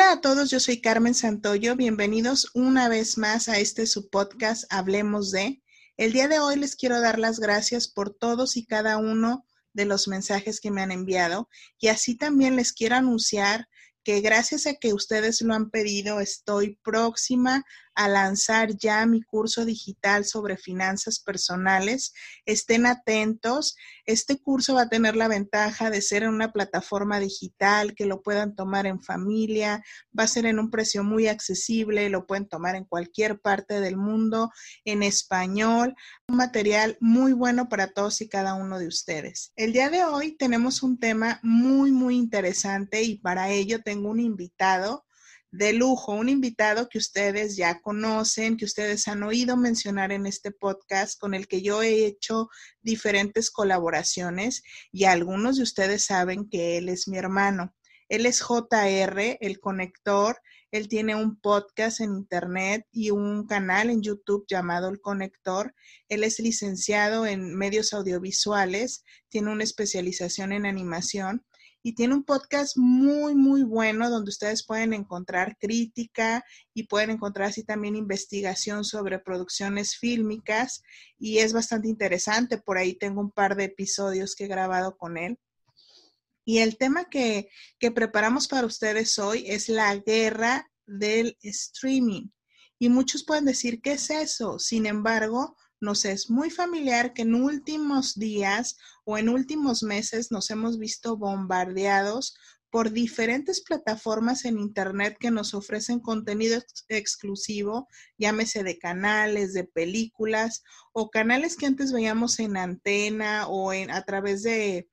Hola a todos, yo soy Carmen Santoyo. Bienvenidos una vez más a este su podcast Hablemos de. El día de hoy les quiero dar las gracias por todos y cada uno de los mensajes que me han enviado y así también les quiero anunciar que gracias a que ustedes lo han pedido, estoy próxima a lanzar ya mi curso digital sobre finanzas personales. Estén atentos. Este curso va a tener la ventaja de ser en una plataforma digital que lo puedan tomar en familia. Va a ser en un precio muy accesible. Lo pueden tomar en cualquier parte del mundo en español. Un material muy bueno para todos y cada uno de ustedes. El día de hoy tenemos un tema muy, muy interesante y para ello tengo un invitado de lujo, un invitado que ustedes ya conocen, que ustedes han oído mencionar en este podcast, con el que yo he hecho diferentes colaboraciones y algunos de ustedes saben que él es mi hermano. Él es JR, el conector. Él tiene un podcast en internet y un canal en YouTube llamado El Conector. Él es licenciado en medios audiovisuales, tiene una especialización en animación y tiene un podcast muy, muy bueno donde ustedes pueden encontrar crítica y pueden encontrar así también investigación sobre producciones fílmicas y es bastante interesante. Por ahí tengo un par de episodios que he grabado con él. Y el tema que, que preparamos para ustedes hoy es la guerra del streaming. Y muchos pueden decir, ¿qué es eso? Sin embargo, nos es muy familiar que en últimos días o en últimos meses nos hemos visto bombardeados por diferentes plataformas en Internet que nos ofrecen contenido exclusivo, llámese de canales, de películas o canales que antes veíamos en antena o en, a través de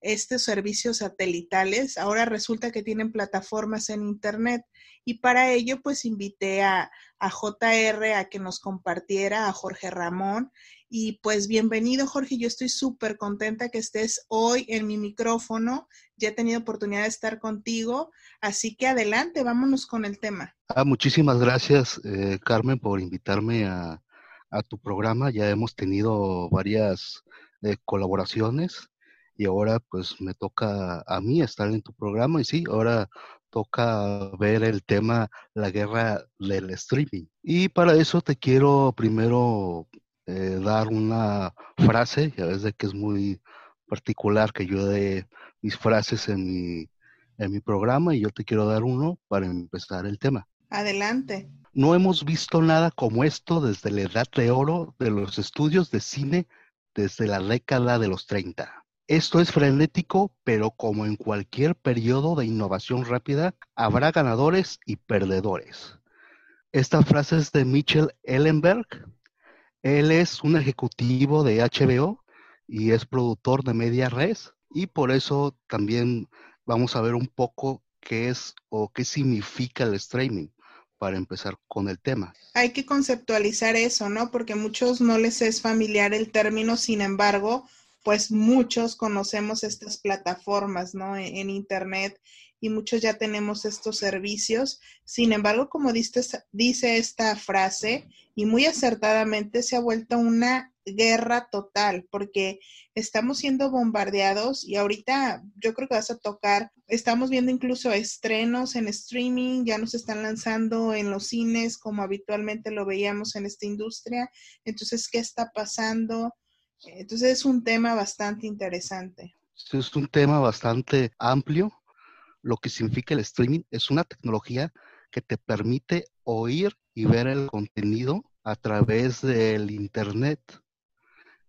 estos servicios satelitales. Ahora resulta que tienen plataformas en Internet y para ello pues invité a, a JR a que nos compartiera, a Jorge Ramón. Y pues bienvenido Jorge, yo estoy súper contenta que estés hoy en mi micrófono. Ya he tenido oportunidad de estar contigo, así que adelante, vámonos con el tema. Ah, muchísimas gracias eh, Carmen por invitarme a, a, tu programa. Ya hemos tenido varias eh, colaboraciones y ahora pues me toca a mí estar en tu programa y sí, ahora toca ver el tema la guerra del streaming. Y para eso te quiero primero eh, dar una frase, ya ves de que es muy particular que yo dé mis frases en mi, en mi programa y yo te quiero dar uno para empezar el tema. Adelante. No hemos visto nada como esto desde la edad de oro de los estudios de cine desde la década de los 30. Esto es frenético, pero como en cualquier periodo de innovación rápida, habrá ganadores y perdedores. Esta frase es de Mitchell Ellenberg. Él es un ejecutivo de HBO y es productor de Media Res y por eso también vamos a ver un poco qué es o qué significa el streaming para empezar con el tema. Hay que conceptualizar eso, ¿no? Porque a muchos no les es familiar el término, sin embargo, pues muchos conocemos estas plataformas, ¿no? E-, en, Internet y muchos ya tenemos estos servicios. Sin embargo, como dice, dice esta frase, y muy acertadamente se ha vuelto una guerra total, porque estamos siendo bombardeados y ahorita yo creo que vas a tocar, estamos viendo incluso estrenos en streaming, ya nos están lanzando en los cines como habitualmente lo veíamos en esta industria. Entonces, ¿qué está pasando? Entonces es un tema bastante interesante. Es un tema bastante amplio. Lo que significa el streaming es una tecnología que te permite oír y ver el contenido a través del Internet.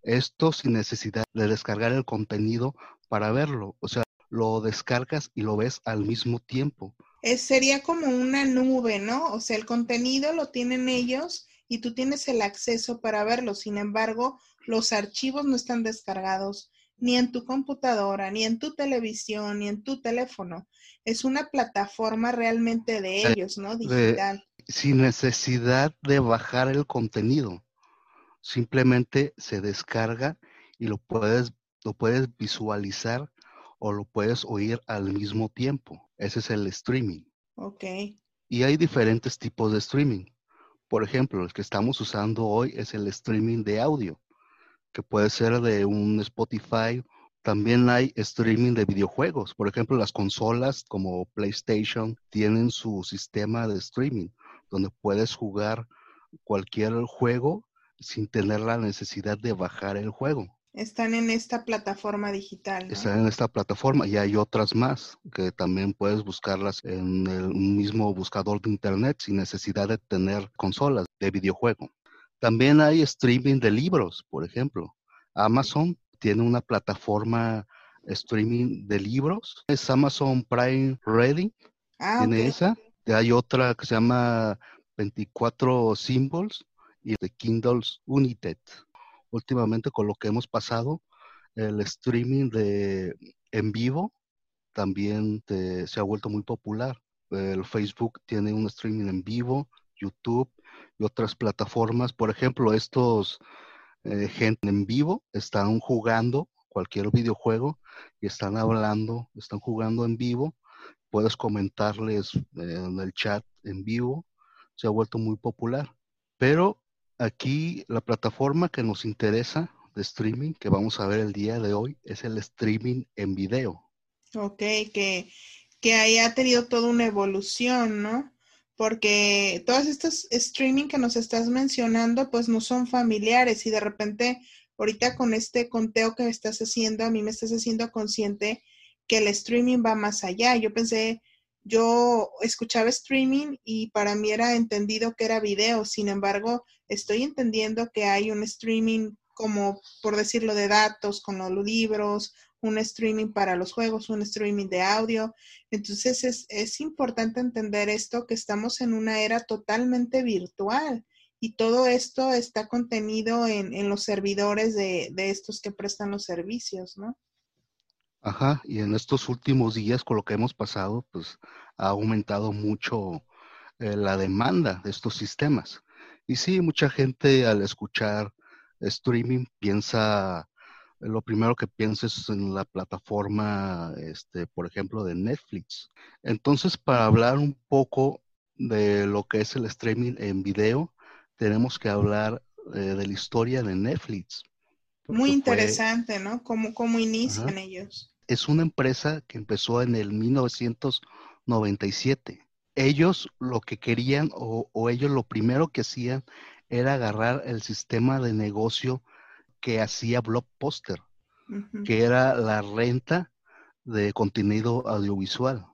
Esto sin necesidad de descargar el contenido para verlo. O sea, lo descargas y lo ves al mismo tiempo. Es, sería como una nube, ¿no? O sea, el contenido lo tienen ellos y tú tienes el acceso para verlo. Sin embargo, los archivos no están descargados ni en tu computadora, ni en tu televisión, ni en tu teléfono. Es una plataforma realmente de ellos, ¿no? Digital. sin necesidad de bajar el contenido. Simplemente se descarga y lo puedes, lo puedes visualizar o lo puedes oír al mismo tiempo. Ese es el streaming. Ok. Y hay diferentes tipos de streaming. Por ejemplo, el que estamos usando hoy es el streaming de audio, que puede ser de un Spotify. También hay streaming de videojuegos. Por ejemplo, las consolas como PlayStation tienen su sistema de streaming, donde puedes jugar cualquier juego sin tener la necesidad de bajar el juego. Están en esta plataforma digital. Están en esta plataforma y hay otras más que también puedes buscarlas en el mismo buscador de internet sin necesidad de tener consolas de videojuego. También hay streaming de libros, por ejemplo. Amazon tiene una plataforma streaming de libros. Es Amazon Prime Reading. Ah, tiene esa. Hay otra que se llama 24 Symbols y de Kindles United últimamente con lo que hemos pasado, el streaming de en vivo también se ha vuelto muy popular. El Facebook tiene un streaming en vivo, YouTube y otras plataformas. Por ejemplo, estos eh, gente en vivo están jugando cualquier videojuego y están hablando, están jugando en vivo. Puedes comentarles en el chat en vivo. Se ha vuelto muy popular. Pero Aquí la plataforma que nos interesa de streaming que vamos a ver el día de hoy es el streaming en video. Ok, que, que ahí ha tenido toda una evolución, ¿no? Porque todos estos streaming que nos estás mencionando, pues no son familiares y de repente, ahorita con este conteo que me estás haciendo, a mí me estás haciendo consciente que el streaming va más allá. Yo pensé, yo escuchaba streaming y para mí era entendido que era video, sin embargo, estoy entendiendo que hay un streaming como, por decirlo, de datos con los libros, un streaming para los juegos, un streaming de audio. Entonces es, es importante entender esto, que estamos en una era totalmente virtual y todo esto está contenido en, en los servidores de, de estos que prestan los servicios, ¿no? Ajá, y en estos últimos días con lo que hemos pasado, pues ha aumentado mucho eh, la demanda de estos sistemas. Y sí, mucha gente al escuchar streaming piensa, lo primero que piensa es en la plataforma, este, por ejemplo, de Netflix. Entonces, para hablar un poco de lo que es el streaming en video, tenemos que hablar eh, de la historia de Netflix. Muy interesante, ¿no? ¿Cómo, cómo inician ellos? Es una empresa que empezó en el 1997. Ellos lo que querían o, ellos lo primero que hacían era agarrar el sistema de negocio que hacía Blockbuster, que era la renta de contenido audiovisual.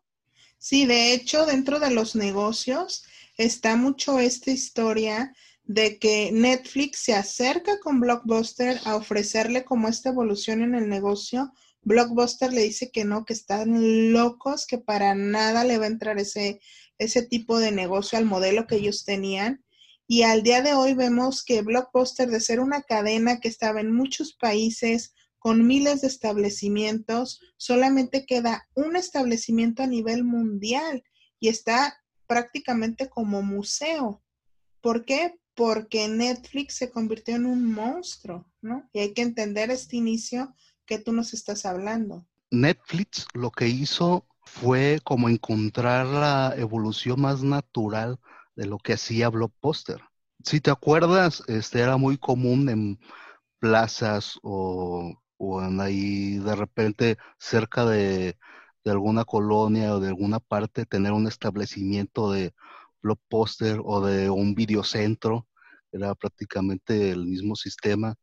Sí, de hecho, dentro de los negocios está mucho esta historia de que Netflix se acerca con Blockbuster a ofrecerle como esta evolución en el negocio. Blockbuster le dice que no, que están locos, que para nada le va a entrar ese, ese tipo de negocio al modelo que ellos tenían. Y al día de hoy vemos que Blockbuster, de ser una cadena que estaba en muchos países, con miles de establecimientos, solamente queda un establecimiento a nivel mundial y está prácticamente como museo. ¿Por qué? Porque Netflix se convirtió en un monstruo, ¿no? Y hay que entender este inicio que tú nos estás hablando. Netflix lo que hizo fue como encontrar la evolución más natural de lo que hacía Blockbuster. Si te acuerdas, este era muy común en plazas o, o en ahí de repente cerca de, de alguna colonia o de alguna parte tener un establecimiento de blockbuster o de un videocentro, era prácticamente el mismo sistema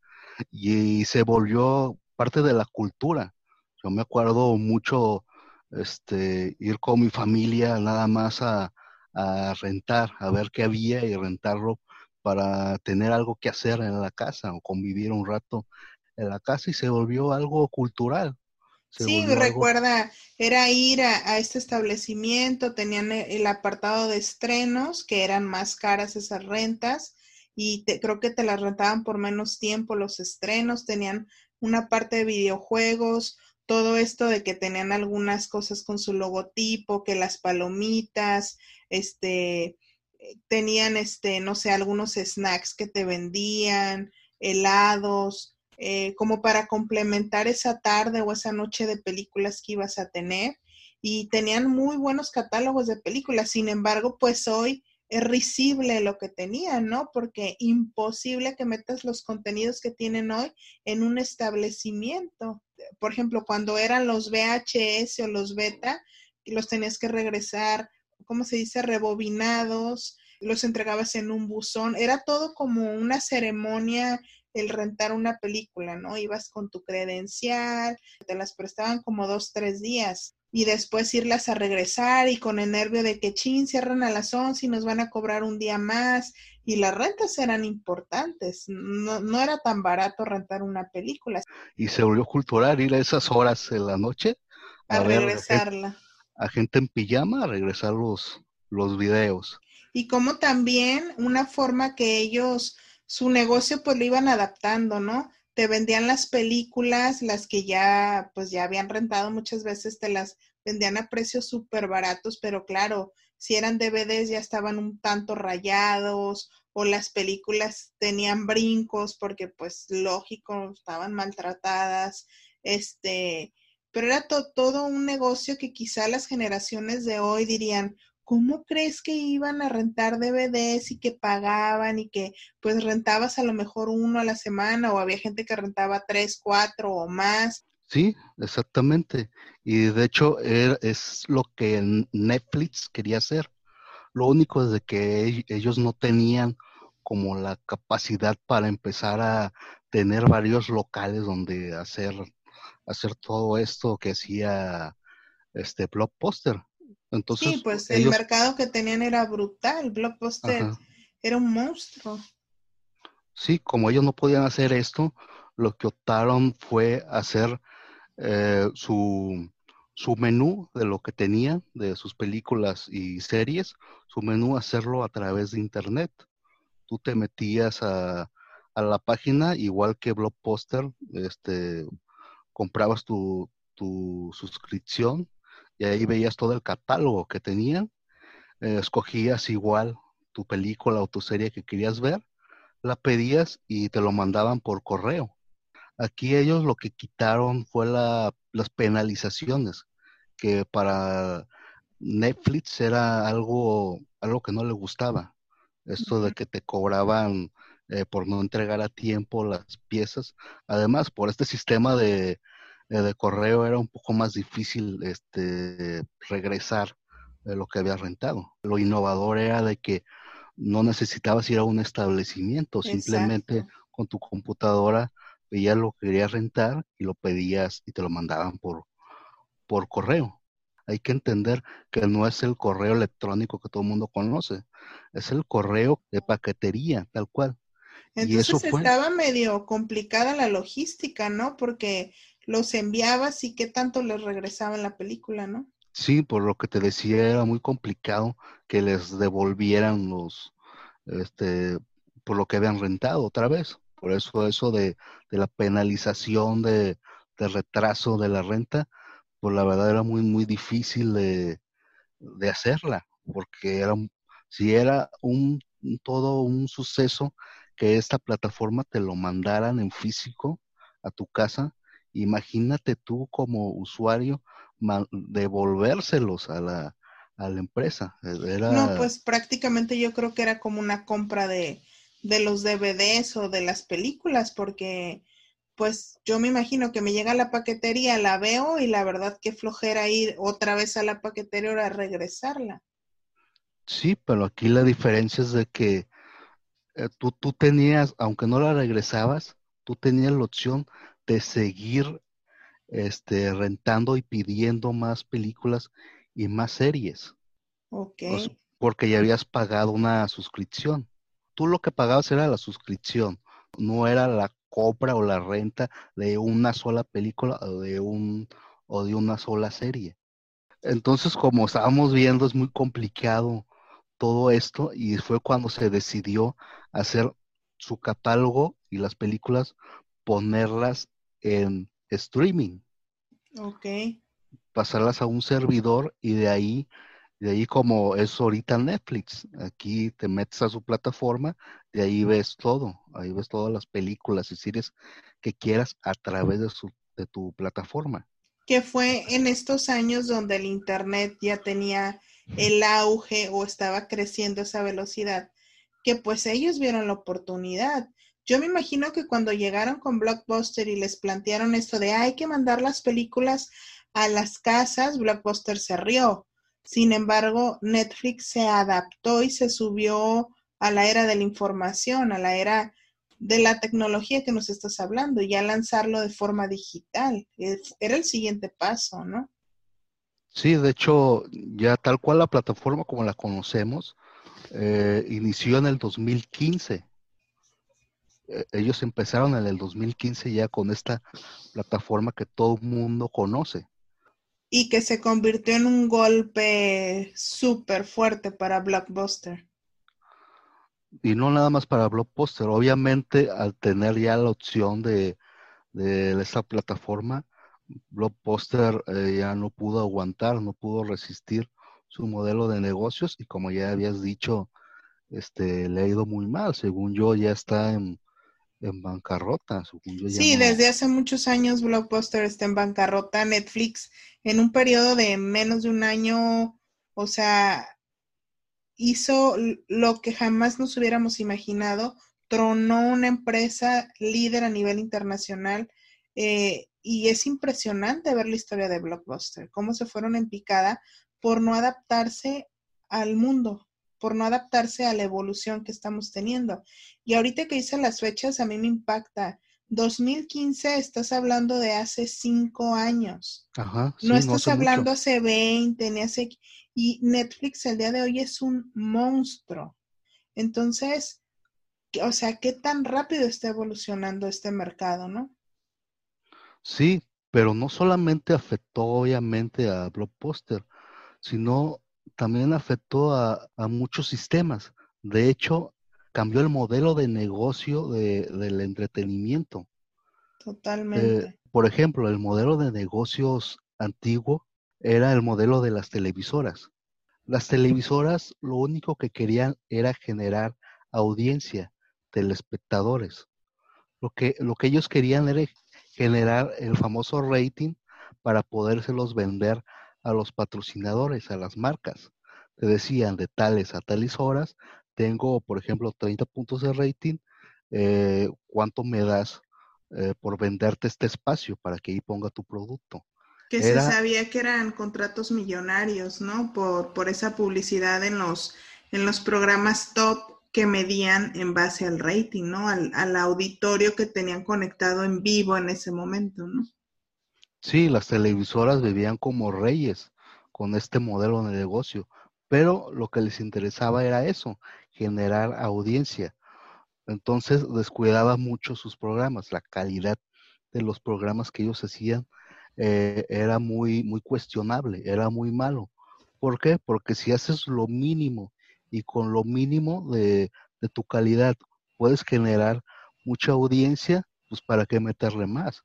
y se volvió parte de la cultura. Yo me acuerdo mucho este, ir con mi familia nada más a, a rentar, a ver qué había y rentarlo para tener algo que hacer en la casa o convivir un rato en la casa y se volvió algo cultural sí, recuerda, era ir a, este establecimiento, tenían e, el apartado de estrenos, que eran más caras esas rentas, y creo que te las rentaban por menos tiempo los estrenos, tenían una parte de videojuegos, todo esto de que tenían algunas cosas con su logotipo, que las palomitas, este, tenían, este, no sé, algunos snacks que te vendían, helados, eh, como para complementar esa tarde o esa noche de películas que ibas a tener. Y tenían muy buenos catálogos de películas. Sin embargo, pues hoy es risible lo que tenían, ¿no? Porque imposible que metas los contenidos que tienen hoy en un establecimiento. Por ejemplo, cuando eran los VHS o los beta, los tenías que regresar, ¿cómo se dice? Rebobinados, los entregabas en un buzón. Era todo como una ceremonia el rentar una película, ¿no? Ibas con tu credencial, te las prestaban como dos, tres días y después irlas a regresar y con el nervio de que chin, cierran a las 11 y nos van a cobrar un día más y las rentas eran importantes, no, no era tan barato rentar una película. Y se volvió cultural ir a esas horas en la noche a, regresarla. A gente, en pijama a regresar los, los videos. Y como también una forma que ellos, su negocio pues lo iban adaptando, ¿no? te vendían las películas, las que ya, pues ya habían rentado muchas veces, te las vendían a precios súper baratos, pero claro, si eran DVDs ya estaban un tanto rayados o las películas tenían brincos porque pues lógico, estaban maltratadas, este, pero era todo un negocio que quizá las generaciones de hoy dirían, ¿cómo crees que iban a rentar DVDs y que pagaban y que pues rentabas a lo mejor uno a la semana o había gente que rentaba tres, cuatro o más? Sí, exactamente. Y de hecho es lo que Netflix quería hacer. Lo único es de que ellos no tenían como la capacidad para empezar a tener varios locales donde hacer, hacer todo esto que hacía este Blockbuster sí, pues el mercado que tenían era brutal. Blockbuster era un monstruo. Sí, como ellos no podían hacer esto, lo que optaron fue hacer eh, su, su menú de lo que tenían, de sus películas y series, su menú hacerlo a través de internet. Tú te metías a, a la página, igual que Blockbuster, este, comprabas tu, tu suscripción y ahí veías todo el catálogo que tenían, eh, escogías igual tu película o tu serie que querías ver, la pedías y te lo mandaban por correo. Aquí ellos lo que quitaron fue la, las penalizaciones, que para Netflix era algo, algo que no le gustaba. Esto de que te cobraban eh, por no entregar a tiempo las piezas. Además, por este sistema de, de correo era un poco más difícil este, regresar de lo que había rentado. Lo innovador era de que no necesitabas ir a un establecimiento, simplemente con tu computadora veías lo que querías rentar y lo pedías y te lo mandaban por, por correo. Hay que entender que no es el correo electrónico que todo el mundo conoce, es el correo de paquetería, tal cual. Entonces y eso estaba medio complicada la logística, ¿no? Porque los enviabas y qué tanto les regresaba en la película, ¿no? Sí, por lo que te decía, era muy complicado que les devolvieran los, este, por lo que habían rentado otra vez. Por eso eso de, de la penalización de, de, retraso de la renta, pues la verdad era muy, muy difícil de, de hacerla, porque era, si era un, todo un suceso que esta plataforma te lo mandaran en físico a tu casa, imagínate tú como usuario devolvérselos a la, a la empresa. E, no, pues prácticamente yo creo que era como una compra de, de los DVDs o de las películas, porque pues yo me imagino que me llega la paquetería, la veo y la verdad que flojera ir otra vez a la paquetería a regresarla. Sí, pero aquí la diferencia es de que eh, tú, tú tenías, aunque no la regresabas, tú tenías la opción de seguir este, rentando y pidiendo más películas y más series. Ok. porque ya habías pagado una suscripción. Tú lo que pagabas era la suscripción, no era la compra o la renta de una sola película o de un o de una sola serie. Entonces, como estábamos viendo, es muy complicado todo esto y fue cuando se decidió hacer su catálogo y las películas ponerlas en streaming. Ok. Pasarlas a un servidor y de ahí, de ahí como es ahorita Netflix. Aquí te metes a su plataforma, de ahí ves todo, ahí ves todas las películas y series que quieras a través de, su, de tu plataforma. Que fue en estos años donde el Internet ya tenía el auge o estaba creciendo esa velocidad, que pues ellos vieron la oportunidad. Yo me imagino que cuando llegaron con Blockbuster y les plantearon esto de hay que mandar las películas a las casas, Blockbuster se rió. Sin embargo, Netflix se adaptó y se subió a la era de la información, a la era de la tecnología que nos estás hablando, y ya lanzarlo de forma digital. Era el siguiente paso, ¿no? Sí, de hecho, ya tal cual la plataforma como la conocemos, eh, inició en el 2015. Eh, ellos empezaron en el 2015 ya con esta plataforma que todo el mundo conoce. Y que se convirtió en un golpe súper fuerte para Blockbuster. Y no nada más para Blockbuster. Obviamente, al tener ya la opción de, de esta plataforma, Blockbuster eh, ya no pudo aguantar, no pudo resistir su modelo de negocios y como ya habías dicho, este, le ha ido muy mal. Según yo, ya está en, bancarrota. sí, desde hace muchos años Blockbuster está en bancarrota. Netflix, en un periodo de menos de un año, o sea, hizo lo que jamás nos hubiéramos imaginado. Tronó una empresa líder a nivel internacional. Eh, y es impresionante ver la historia de Blockbuster, cómo se fueron en picada por no adaptarse al mundo, por no adaptarse a la evolución que estamos teniendo. Y ahorita que hice las fechas, a mí me impacta. 2015 estás hablando de hace cinco años. Ajá, no estás hablando hace 20, ni hace... Y Netflix el día de hoy es un monstruo. Entonces, o sea, ¿qué tan rápido está evolucionando este mercado, no? Sí, pero no solamente afectó obviamente a Blockbuster, sino también afectó a, muchos sistemas. De hecho, cambió el modelo de negocio del entretenimiento. Totalmente. Eh, por ejemplo, el modelo de negocios antiguo era el modelo de las televisoras. Las televisoras lo único que querían era generar audiencia, telespectadores. Lo que, lo que ellos querían era generar el famoso rating para podérselos vender a los patrocinadores, a las marcas. Te decían de tales a tales horas, tengo, por ejemplo, 30 puntos de rating, eh, ¿cuánto me das eh, por venderte este espacio para que ahí ponga tu producto? Que se sabía que eran contratos millonarios, ¿no? Por, por esa publicidad en los, en los programas top que medían en base al rating, ¿no? Al, al, auditorio que tenían conectado en vivo en ese momento, ¿no? Sí, las televisoras vivían como reyes con este modelo de negocio, pero lo que les interesaba era eso, generar audiencia. Entonces descuidaba mucho sus programas, la calidad de los programas que ellos hacían eh, era muy, muy cuestionable, era muy malo. ¿Por qué? Porque si haces lo mínimo y con lo mínimo de, tu calidad puedes generar mucha audiencia, pues para qué meterle más.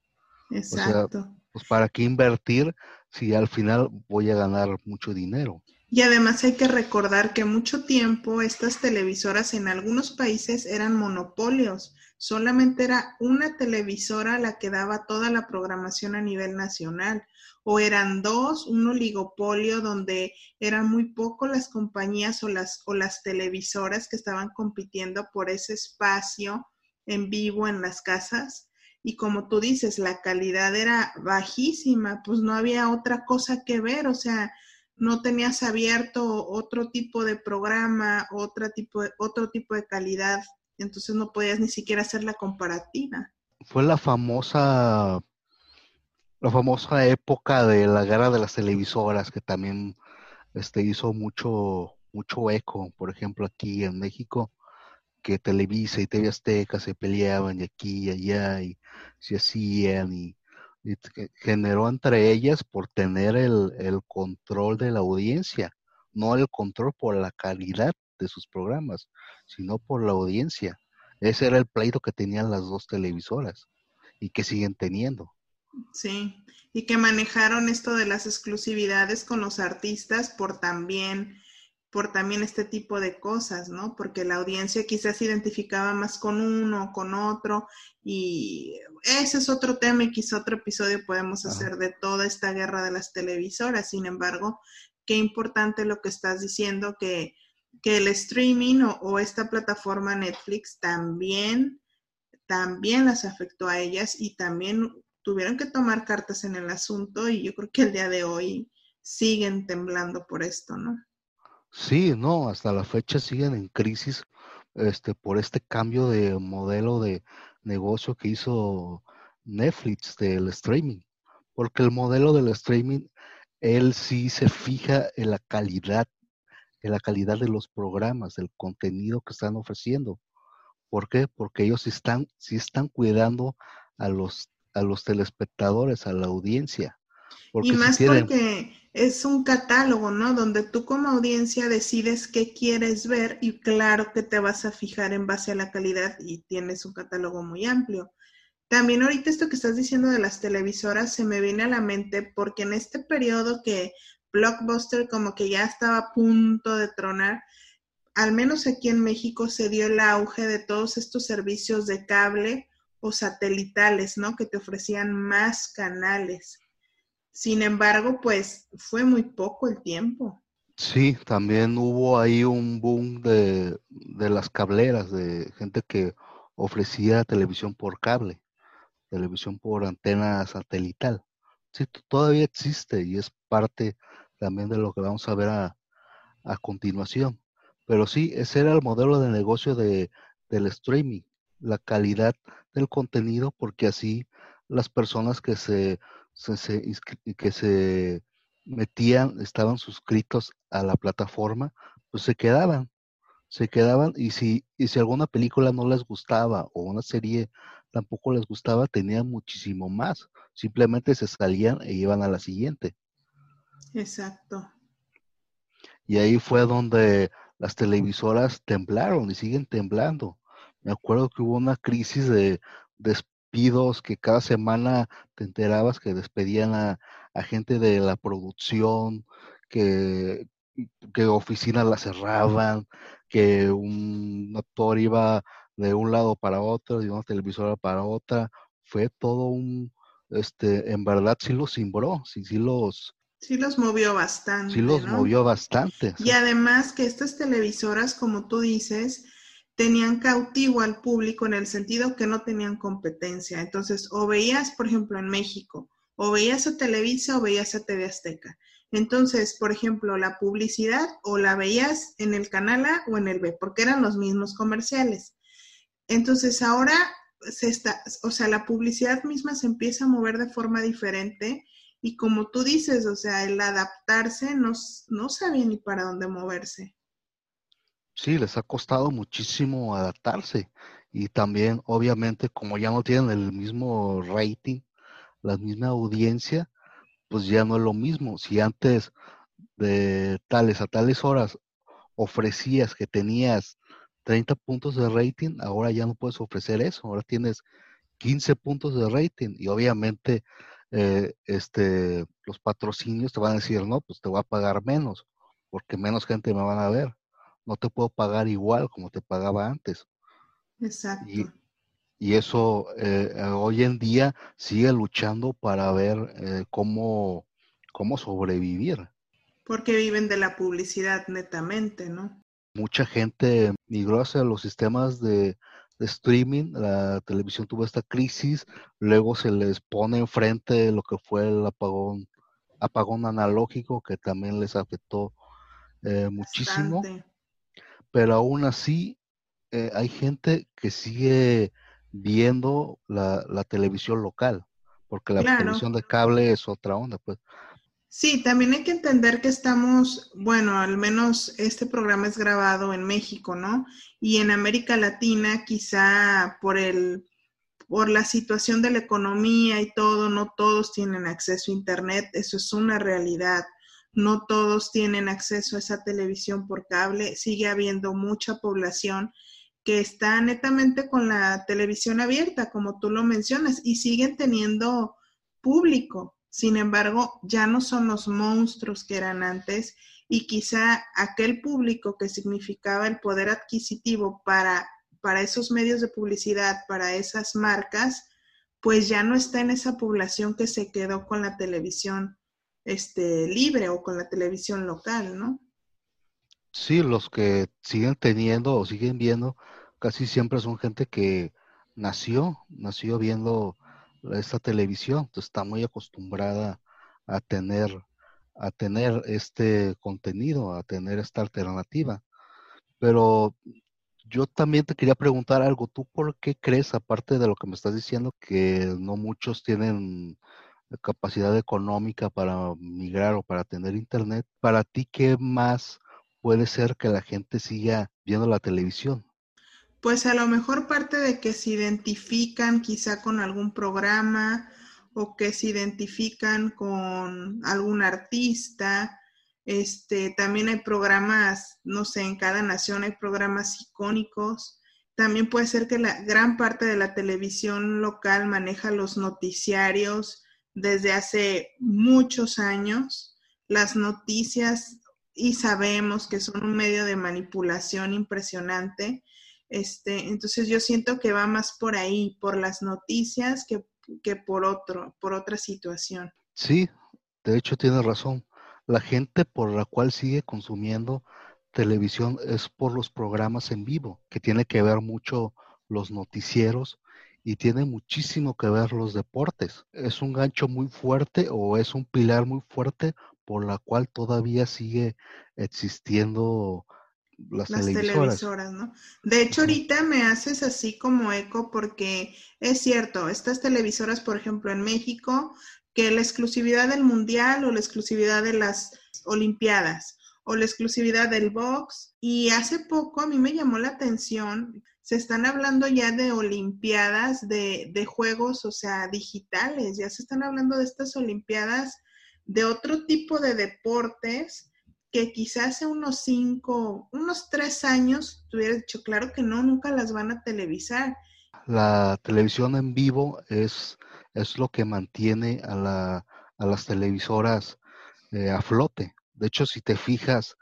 Exacto. Pues para qué invertir si al final voy a ganar mucho dinero. Y además hay que recordar que mucho tiempo estas televisoras en algunos países eran monopolios. Solamente era una televisora la que daba toda la programación a nivel nacional o eran dos, un oligopolio donde eran muy poco las compañías o las, o las televisoras que estaban compitiendo por ese espacio en vivo en las casas. Y como tú dices, la calidad era bajísima, pues no había otra cosa que ver, o sea, no tenías abierto otro tipo de programa, otro tipo de, otro tipo de calidad, entonces no podías ni siquiera hacer la comparativa. Fue la famosa la famosa época de la guerra de las televisoras que también este, hizo mucho, mucho eco, por ejemplo, aquí en México, que Televisa y TV Azteca se peleaban de aquí y allá y se hacían y, generó entre ellas por tener el, el control de la audiencia, no el control por la calidad de sus programas, sino por la audiencia. Ese era el pleito que tenían las dos televisoras y que siguen teniendo. Sí, y que manejaron esto de las exclusividades con los artistas por también por también este tipo de cosas, ¿no? Porque la audiencia quizás se identificaba más con uno o con otro y ese es otro tema y quizá otro episodio podemos hacer de toda esta guerra de las televisoras. Sin embargo, qué importante lo que estás diciendo, que, que el streaming o, o, esta plataforma Netflix también, también las afectó a ellas y también tuvieron que tomar cartas en el asunto y yo creo que el día de hoy siguen temblando por esto, ¿no? Sí, no, hasta la fecha siguen en crisis este, por este cambio de modelo de negocio que hizo Netflix del streaming, porque el modelo del streaming, él sí se fija en la calidad, en la calidad de los programas, del contenido que están ofreciendo. ¿Por qué? Porque ellos están, sí están cuidando a los, a los telespectadores, a la audiencia. y más porque es un catálogo, ¿no? Donde tú como audiencia decides qué quieres ver y claro que te vas a fijar en base a la calidad y tienes un catálogo muy amplio. También ahorita esto que estás diciendo de las televisoras se me viene a la mente porque en este periodo que Blockbuster como que ya estaba a punto de tronar, al menos aquí en México se dio el auge de todos estos servicios de cable o satelitales, ¿no? Que te ofrecían más canales. Sin embargo, pues fue muy poco el tiempo. Sí, también hubo ahí un boom de, las cableras, de gente que ofrecía televisión por cable, televisión por antena satelital. Sí, todavía existe y es parte también de lo que vamos a ver a, a continuación. Pero sí, ese era el modelo de negocio de, del streaming, la calidad del contenido, porque así las personas que se se, que se metían, estaban suscritos a la plataforma, pues se quedaban, se quedaban y si, y si alguna película no les gustaba o una serie tampoco les gustaba, tenían muchísimo más. Simplemente se salían e iban a la siguiente. Exacto. Y ahí fue donde las televisoras temblaron y siguen temblando. Me acuerdo que hubo una crisis de, de, que cada semana te enterabas que despedían a, gente de la producción, que, que oficinas la cerraban, que un actor iba de un lado para otro, de una televisora para otra. Fue todo un, este, en verdad sí los cimbró, sí, sí los... Sí los movió bastante. Sí los movió bastante. Y además que estas televisoras, como tú dices, tenían cautivo al público en el sentido que no tenían competencia. Entonces, o veías, por ejemplo, en México, o veías a Televisa o veías a TV Azteca. Entonces, por ejemplo, la publicidad o la veías en el canal A o en el B, porque eran los mismos comerciales. Entonces, ahora se está, o sea, la publicidad misma se empieza a mover de forma diferente y como tú dices, o sea, el adaptarse no, no sabía ni para dónde moverse. Sí, les ha costado muchísimo adaptarse y también obviamente como ya no tienen el mismo rating, la misma audiencia, pues ya no es lo mismo. Si antes de tales a tales horas ofrecías que tenías 30 puntos de rating, ahora ya no puedes ofrecer eso, ahora tienes 15 puntos de rating y obviamente eh, este, los patrocinios te van a decir, no, pues te voy a pagar menos, porque menos gente me van a ver no te puedo pagar igual como te pagaba antes. Exacto. Y, eso eh, eh, hoy en día sigue luchando para ver eh, cómo, cómo sobrevivir. Porque viven de la publicidad netamente, ¿no? Mucha gente migró hacia los sistemas de, de streaming, la televisión tuvo esta crisis, luego se les pone enfrente lo que fue el apagón, apagón analógico que también les afectó muchísimo pero aún así eh, hay gente que sigue viendo la, televisión local, porque la televisión de cable es otra onda, pues. Sí, también hay que entender que estamos, bueno, al menos este programa es grabado en México, ¿no? Y en América Latina, quizá por el, por la situación de la economía y todo, no todos tienen acceso a Internet, eso es una realidad no todos tienen acceso a esa televisión por cable, sigue habiendo mucha población que está netamente con la televisión abierta, como tú lo mencionas, y siguen teniendo público. Sin embargo, ya no son los monstruos que eran antes y quizá aquel público que significaba el poder adquisitivo para, para esos medios de publicidad, para esas marcas, pues ya no está en esa población que se quedó con la televisión este, libre o con la televisión local, ¿no? Sí, los que siguen teniendo o siguen viendo casi siempre son gente que nació, nació viendo esta televisión, está muy acostumbrada a tener, a tener este contenido, a tener esta alternativa. Pero yo también te quería preguntar algo, ¿tú por qué crees, aparte de lo que me estás diciendo, que no muchos tienen capacidad económica para migrar o para tener internet? Para ti, ¿qué más puede ser que la gente siga viendo la televisión? Pues a lo mejor parte de que se identifican quizá con algún programa o que se identifican con algún artista. Este, también hay programas, no sé, en cada nación hay programas icónicos. También puede ser que la gran parte de la televisión local maneja los noticiarios desde hace muchos años. Las noticias y sabemos que son un medio de manipulación impresionante. Este, entonces yo siento que va más por ahí, por las noticias que, que por otro, por otra situación. Sí, de hecho tienes razón. La gente por la cual sigue consumiendo televisión es por los programas en vivo, que tiene que ver mucho los noticieros y tiene muchísimo que ver los deportes. Es un gancho muy fuerte o es un pilar muy fuerte por la cual todavía sigue existiendo las, televisoras. ¿no? De hecho, ahorita me haces así como eco porque es cierto, estas televisoras, por ejemplo, en México, que la exclusividad del mundial o la exclusividad de las olimpiadas o la exclusividad del box. Y hace poco a mí me llamó la atención, se están hablando ya de olimpiadas, de, de juegos, o sea, digitales, ya se están hablando de estas olimpiadas de otro tipo de deportes que quizás hace unos cinco, unos tres años te hubiera dicho, claro que no, nunca las van a televisar. La televisión en vivo es, es lo que mantiene a, la, a las televisoras eh, a flote. De hecho, si te fijas,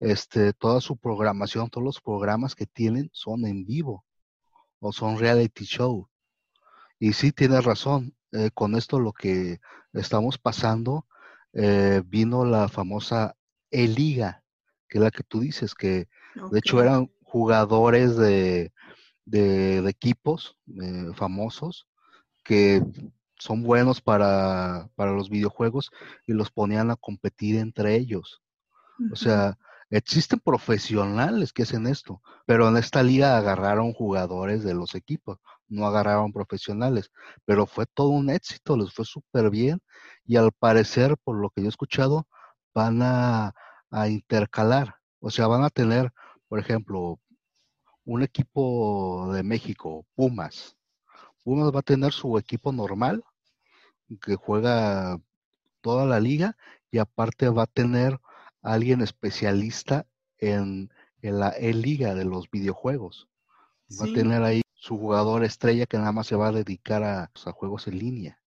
este, toda su programación, todos los programas que tienen son en vivo o son reality show. Y sí tienes razón, eh, con esto lo que estamos pasando eh, vino la famosa E-Liga, que es la que tú dices, que de hecho eran jugadores de, de, equipos eh, famosos que son buenos para, para, los videojuegos y los ponían a competir entre ellos. O sea, existen profesionales que hacen esto, pero en esta liga agarraron jugadores de los equipos, no agarraron profesionales, pero fue todo un éxito, les fue súper bien y al parecer, por lo que yo he escuchado, van a, intercalar, o sea, van a tener, por ejemplo, un equipo de México, Pumas. Pumas va a tener su equipo normal, que juega toda la liga, y aparte va a tener alguien especialista en, la E-Liga de los videojuegos. Va a tener ahí su jugador estrella que nada más se va a dedicar a, a juegos en línea.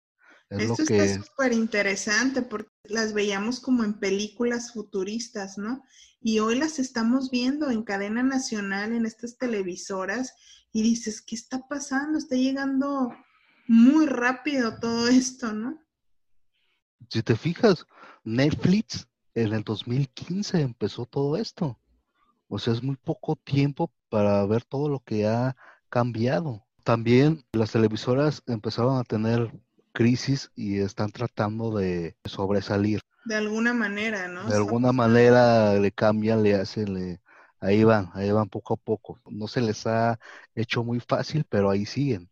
Esto está súper interesante porque las veíamos como en películas futuristas, ¿no? Y hoy las estamos viendo en cadena nacional, en estas televisoras, y dices, ¿qué está pasando? Está llegando muy rápido todo esto, ¿no? Si te fijas, Netflix en el 2015 empezó todo esto. O sea, es muy poco tiempo para ver todo lo que ha cambiado. También las televisoras empezaron a tener crisis y están tratando de sobresalir. De alguna manera, ¿no? De alguna manera le cambian, le hacen, le... ahí van, ahí van poco a poco. No se les ha hecho muy fácil, pero ahí siguen.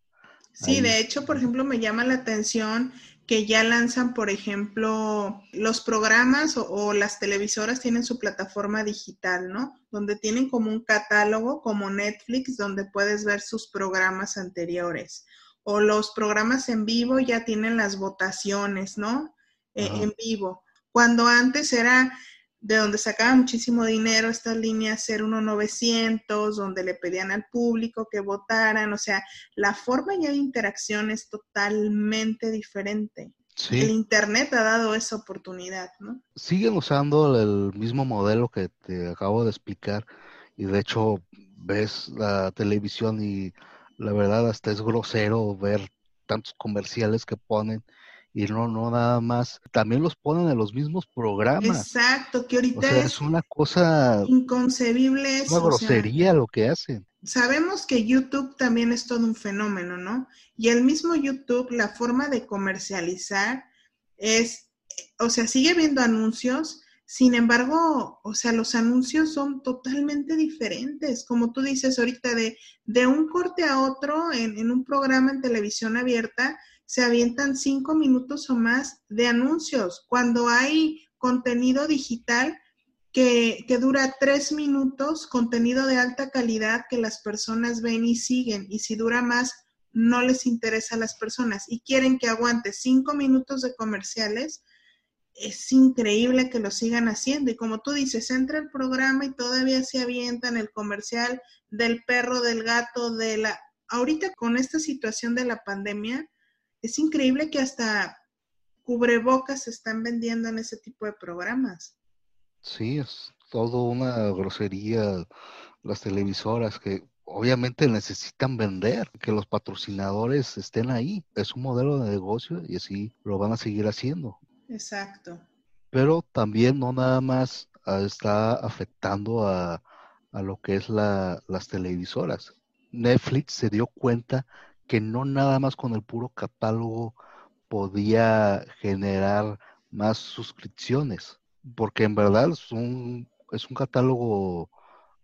Sí, de hecho, por ejemplo, me llama la atención que ya lanzan, por ejemplo, los programas o, o, las televisoras tienen su plataforma digital, ¿no? Donde tienen como un catálogo, como Netflix, donde puedes ver sus programas anteriores o los programas en vivo ya tienen las votaciones, ¿no? E, en vivo. Cuando antes era, de donde sacaba muchísimo dinero estas líneas 01900, donde le pedían al público que votaran, o sea, la forma ya de interacción es totalmente diferente. El Internet ha dado esa oportunidad, ¿no? Siguen usando el mismo modelo que te acabo de explicar y de hecho ves la televisión y la verdad hasta es grosero ver tantos comerciales que ponen y no, no nada más. También los ponen en los mismos programas. Exacto, que ahorita es, una cosa inconcebible. Una grosería lo que hacen. Sabemos que YouTube también es todo un fenómeno, ¿no? Y el mismo YouTube, la forma de comercializar es, o sea, sigue viendo anuncios, sin embargo, o sea, los anuncios son totalmente diferentes, como tú dices ahorita, de, de un corte a otro en, en un programa en televisión abierta, se avientan cinco minutos o más de anuncios. Cuando hay contenido digital que, dura tres minutos, contenido de alta calidad que las personas ven y siguen, y si dura más, no les interesa a las personas y quieren que aguante cinco minutos de comerciales, es increíble que lo sigan haciendo. Y como tú dices, entra el programa y todavía se avientan el comercial del perro, del gato, de la... Ahorita con esta situación de la pandemia, es increíble que hasta cubrebocas se están vendiendo en ese tipo de programas. Sí, es todo una grosería las televisoras que obviamente necesitan vender, que los patrocinadores estén ahí. Es un modelo de negocio y así lo van a seguir haciendo. Exacto. Pero también no nada más está afectando a, a lo que es la, las televisoras. Netflix se dio cuenta que no nada más con el puro catálogo podía generar más suscripciones, porque en verdad es un, es un catálogo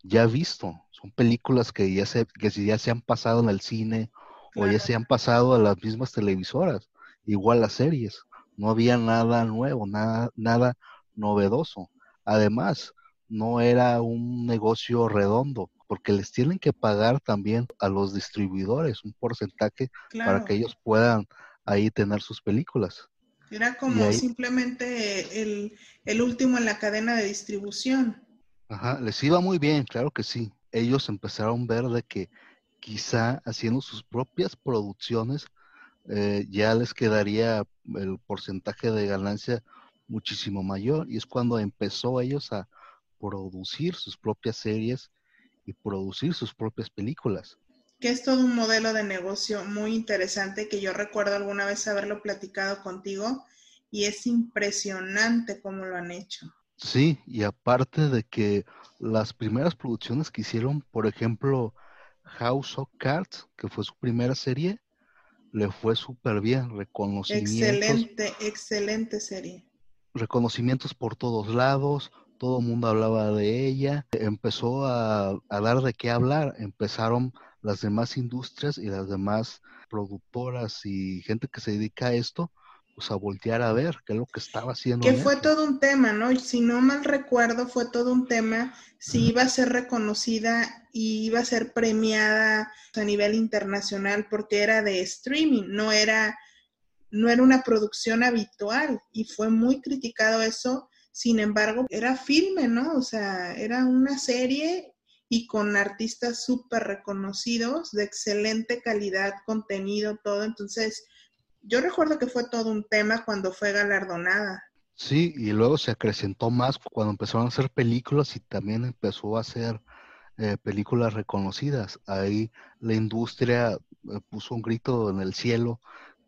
ya visto, son películas que ya se, que ya se han pasado en el cine o ya se han pasado a las mismas televisoras, igual las series, no había nada nuevo, nada, nada novedoso. Además, no era un negocio redondo, porque les tienen que pagar también a los distribuidores un porcentaje para que ellos puedan ahí tener sus películas. Era como simplemente el, el, último en la cadena de distribución. Ajá, les iba muy bien, claro que sí. Ellos empezaron a ver de que quizá haciendo sus propias producciones eh, ya les quedaría el porcentaje de ganancia muchísimo mayor y es cuando empezó ellos a producir sus propias series y producir sus propias películas. Que es todo un modelo de negocio muy interesante que yo recuerdo alguna vez haberlo platicado contigo y es impresionante cómo lo han hecho. Sí, y aparte de que las primeras producciones que hicieron, por ejemplo, House of Cards, que fue su primera serie, le fue súper bien, reconocimientos. Excelente, excelente serie. Reconocimientos por todos lados, todo el mundo hablaba de ella, empezó a, dar de qué hablar, empezaron las demás industrias y las demás productoras y gente que se dedica a esto, pues a voltear a ver qué es lo que estaba haciendo. Que fue todo un tema, ¿no? Si no mal recuerdo, fue todo un tema si iba a ser reconocida y iba a ser premiada a nivel internacional porque era de streaming, no era, no era una producción habitual y fue muy criticado eso sin embargo, era filme, ¿no? O sea, era una serie y con artistas súper reconocidos, de excelente calidad, contenido, todo. Entonces, yo recuerdo que fue todo un tema cuando fue galardonada. Sí, y luego se acrecentó más cuando empezaron a hacer películas y también empezó a hacer eh, películas reconocidas. Ahí la industria eh, puso un grito en el cielo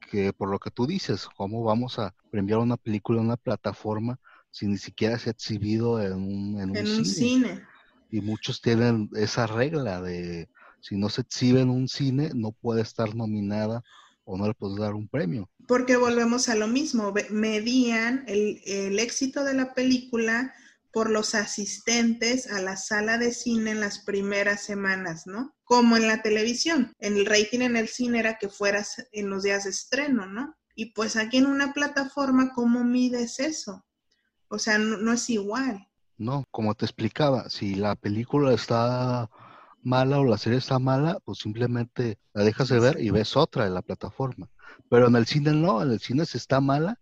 que por lo que tú dices, ¿cómo vamos a premiar una película en una plataforma si ni siquiera se ha exhibido en un, en un, cine. Y muchos tienen esa regla de si no se exhibe en un cine, no puede estar nominada o no le puedes dar un premio. Porque volvemos a lo mismo, medían el, el éxito de la película por los asistentes a la sala de cine en las primeras semanas, ¿no? Como en la televisión. En el rating en el cine era que fueras en los días de estreno, ¿no? Y pues aquí en una plataforma, ¿cómo mides eso? O sea, no, es igual. No, como te explicaba, si la película está mala o la serie está mala, pues simplemente la dejas de ver y ves otra en la plataforma. Pero en el cine no, en el cine si está mala,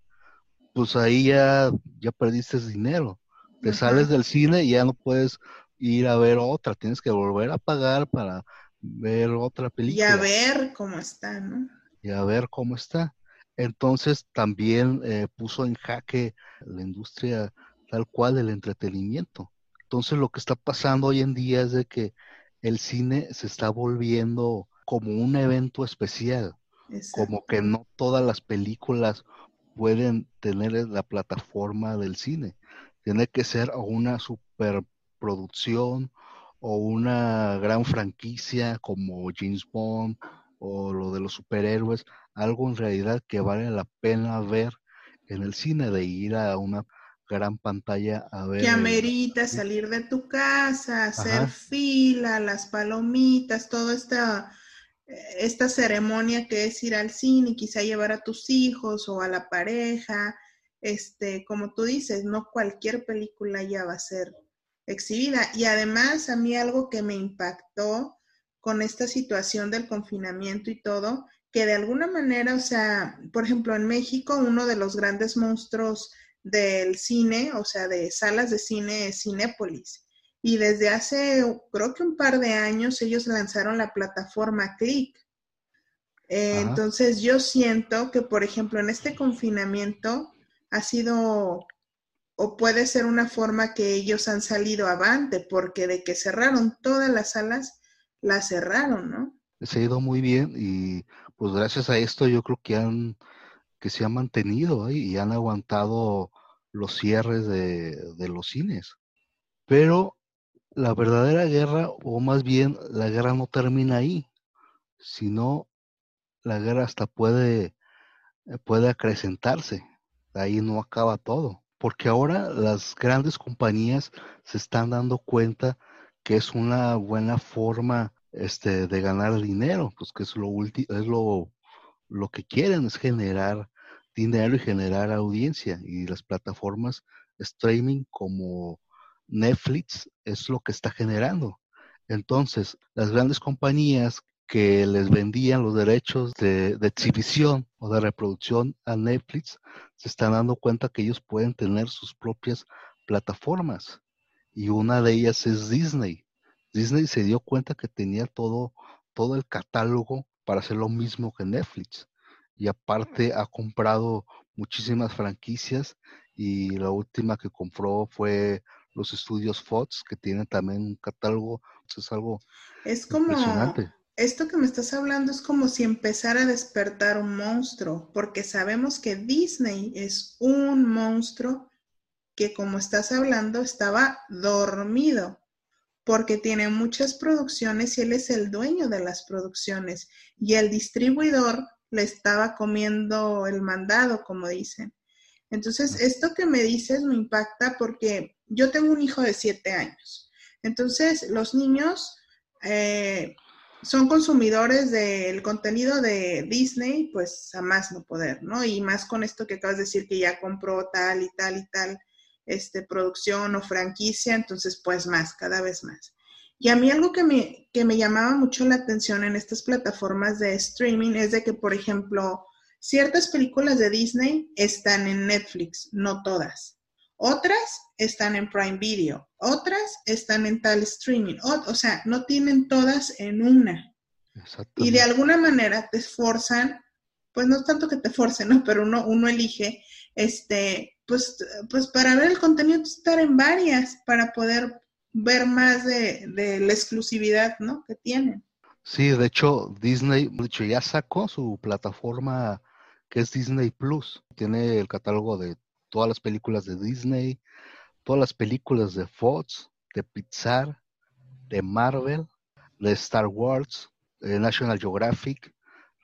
pues ahí ya, ya perdiste dinero. Te sales del cine y ya no puedes ir a ver otra, tienes que volver a pagar para ver otra película. Y a ver cómo está, ¿no? Y a ver cómo está. Entonces también eh, puso en jaque la industria tal cual del entretenimiento. Entonces lo que está pasando hoy en día es de que el cine se está volviendo como un evento especial, como que no todas las películas pueden tener la plataforma del cine. Tiene que ser una superproducción o una gran franquicia como James Bond o lo de los superhéroes, algo en realidad que vale la pena ver en el cine, de ir a una gran pantalla a ver. Que amerita salir de tu casa, hacer fila, las palomitas, toda esta, esta ceremonia que es ir al cine, quizá llevar a tus hijos o a la pareja. Este, como tú dices, no cualquier película ya va a ser exhibida. Y además, a mí algo que me impactó con esta situación del confinamiento y todo, que de alguna manera, o sea, por ejemplo, en México, uno de los grandes monstruos del cine, o sea, de salas de cine Cinépolis. Y desde hace, creo que un par de años, ellos lanzaron la plataforma Click. Eh, entonces, yo siento que, por ejemplo, en este confinamiento ha sido o puede ser una forma que ellos han salido avante, porque de que cerraron todas las salas, las cerraron, ¿no? Se ha ido muy bien y pues gracias a esto yo creo que han que se ha mantenido ahí y han aguantado los cierres de, los cines. Pero la verdadera guerra, o más bien la guerra no termina ahí, sino la guerra hasta puede, puede acrecentarse. Ahí no acaba todo. Porque ahora las grandes compañías se están dando cuenta que es una buena forma este, de ganar dinero, pues que es lo es lo, lo que quieren, es generar dinero y generar audiencia. Y las plataformas streaming como Netflix es lo que está generando. Entonces, las grandes compañías que les vendían los derechos de, de, exhibición o de reproducción a Netflix se están dando cuenta que ellos pueden tener sus propias plataformas. Y una de ellas es Disney. Disney se dio cuenta que tenía todo, todo el catálogo para hacer lo mismo que Netflix. Y aparte ha comprado muchísimas franquicias y la última que compró fue los estudios Fox, que tienen también un catálogo. Es algo es como, Esto que me estás hablando es como si empezara a despertar un monstruo, porque sabemos que Disney es un monstruo que como estás hablando estaba dormido porque tiene muchas producciones y él es el dueño de las producciones y el distribuidor le estaba comiendo el mandado, como dicen. Entonces, esto que me dices me impacta porque yo tengo un hijo de siete años. Entonces, los niños eh, son consumidores del contenido de Disney, pues a más no poder, ¿no? Y más con esto que acabas de decir que ya compró tal y tal y tal este, producción o franquicia, entonces pues más, cada vez más. Y a mí algo que me, que me llamaba mucho la atención en estas plataformas de streaming es de que, por ejemplo, ciertas películas de Disney están en Netflix, no todas. Otras están en Prime Video, otras están en tal streaming, o, sea, no tienen todas en una. Y de alguna manera te esforzan, pues no tanto que te forcen, ¿no? Pero uno, uno elige este, pues, pues para ver el contenido, estar en varias para poder ver más de, la exclusividad, ¿no? Que tienen. Sí, de hecho, Disney, de hecho, ya sacó su plataforma que es Disney Plus. Tiene el catálogo de todas las películas de Disney, todas las películas de Fox, de Pixar, de Marvel, de Star Wars, de National Geographic.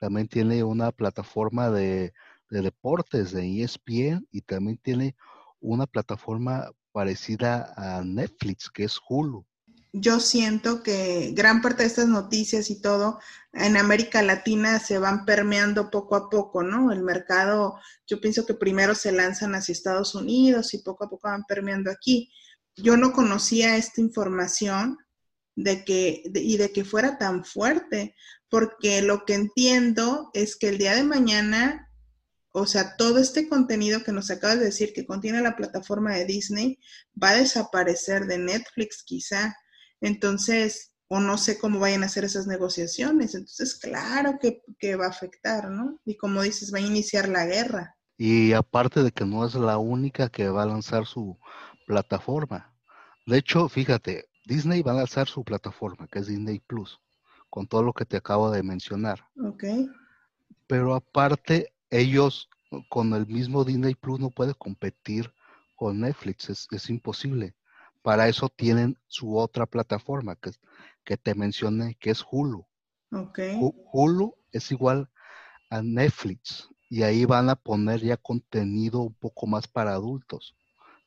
También tiene una plataforma de de deportes de ESPN y también tiene una plataforma parecida a Netflix, que es Hulu. Yo siento que gran parte de estas noticias y todo en América Latina se van permeando poco a poco, ¿no? El mercado, yo pienso que primero se lanzan hacia Estados Unidos y poco a poco van permeando aquí. Yo no conocía esta información de que y de que fuera tan fuerte, porque lo que entiendo es que el día de mañana o sea, todo este contenido que nos acabas de decir que contiene la plataforma de Disney va a desaparecer de Netflix quizá. Entonces, o no sé cómo vayan a hacer esas negociaciones. Entonces, claro que, que va a afectar, ¿no? Y como dices, va a iniciar la guerra. Y aparte de que no es la única que va a lanzar su plataforma. De hecho, fíjate, Disney va a lanzar su plataforma, que es Disney Plus, con todo lo que te acabo de mencionar. Ok. Pero aparte, ellos con el mismo Disney Plus no pueden competir con Netflix, es, imposible. Para eso tienen su otra plataforma que, que te mencioné, que es Hulu. Okay. Hulu es igual a Netflix y ahí van a poner ya contenido un poco más para adultos,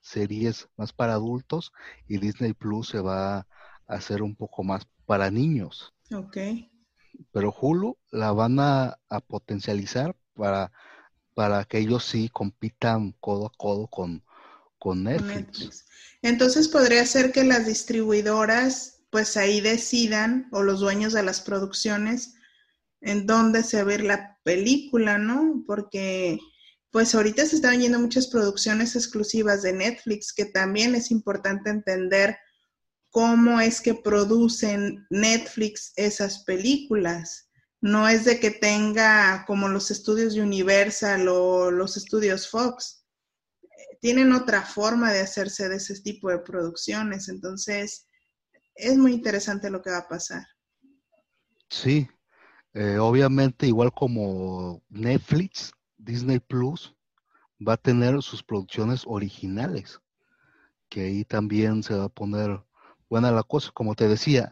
series más para adultos y Disney Plus se va a hacer un poco más para niños. Ok. Pero Hulu la van a, potencializar para, para que ellos sí compitan codo a codo con, con Netflix. Entonces podría ser que las distribuidoras pues ahí decidan o los dueños de las producciones en dónde se ve la película, ¿no? Porque pues ahorita se están yendo muchas producciones exclusivas de Netflix, que también es importante entender cómo es que producen Netflix esas películas. No es de que tenga como los estudios Universal o los estudios Fox. Tienen otra forma de hacerse de ese tipo de producciones. Entonces, es muy interesante lo que va a pasar. Sí, eh, obviamente, igual como Netflix, Disney Plus va a tener sus producciones originales, que ahí también se va a poner buena la cosa. Como te decía,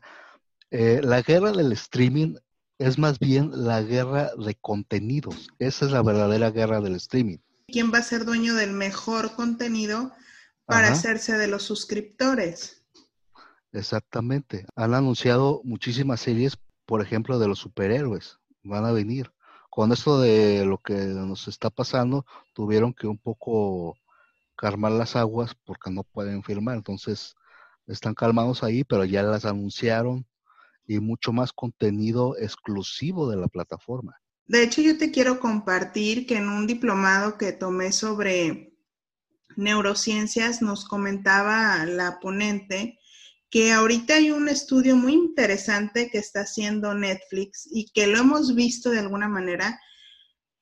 eh, la guerra del streaming es más bien la guerra de contenidos. Esa es la verdadera guerra del streaming. ¿Quién va a ser dueño del mejor contenido para hacerse de los suscriptores? Exactamente. Han anunciado muchísimas series por ejemplo, de los superhéroes. Van a venir. Con esto de lo que nos está pasando, tuvieron que un poco calmar las aguas porque no pueden firmar. Entonces, están calmados ahí, pero ya las anunciaron y mucho más contenido exclusivo de la plataforma. De hecho, yo te quiero compartir que en un diplomado que tomé sobre neurociencias nos comentaba la ponente que ahorita hay un estudio muy interesante que está haciendo Netflix y que lo hemos visto de alguna manera,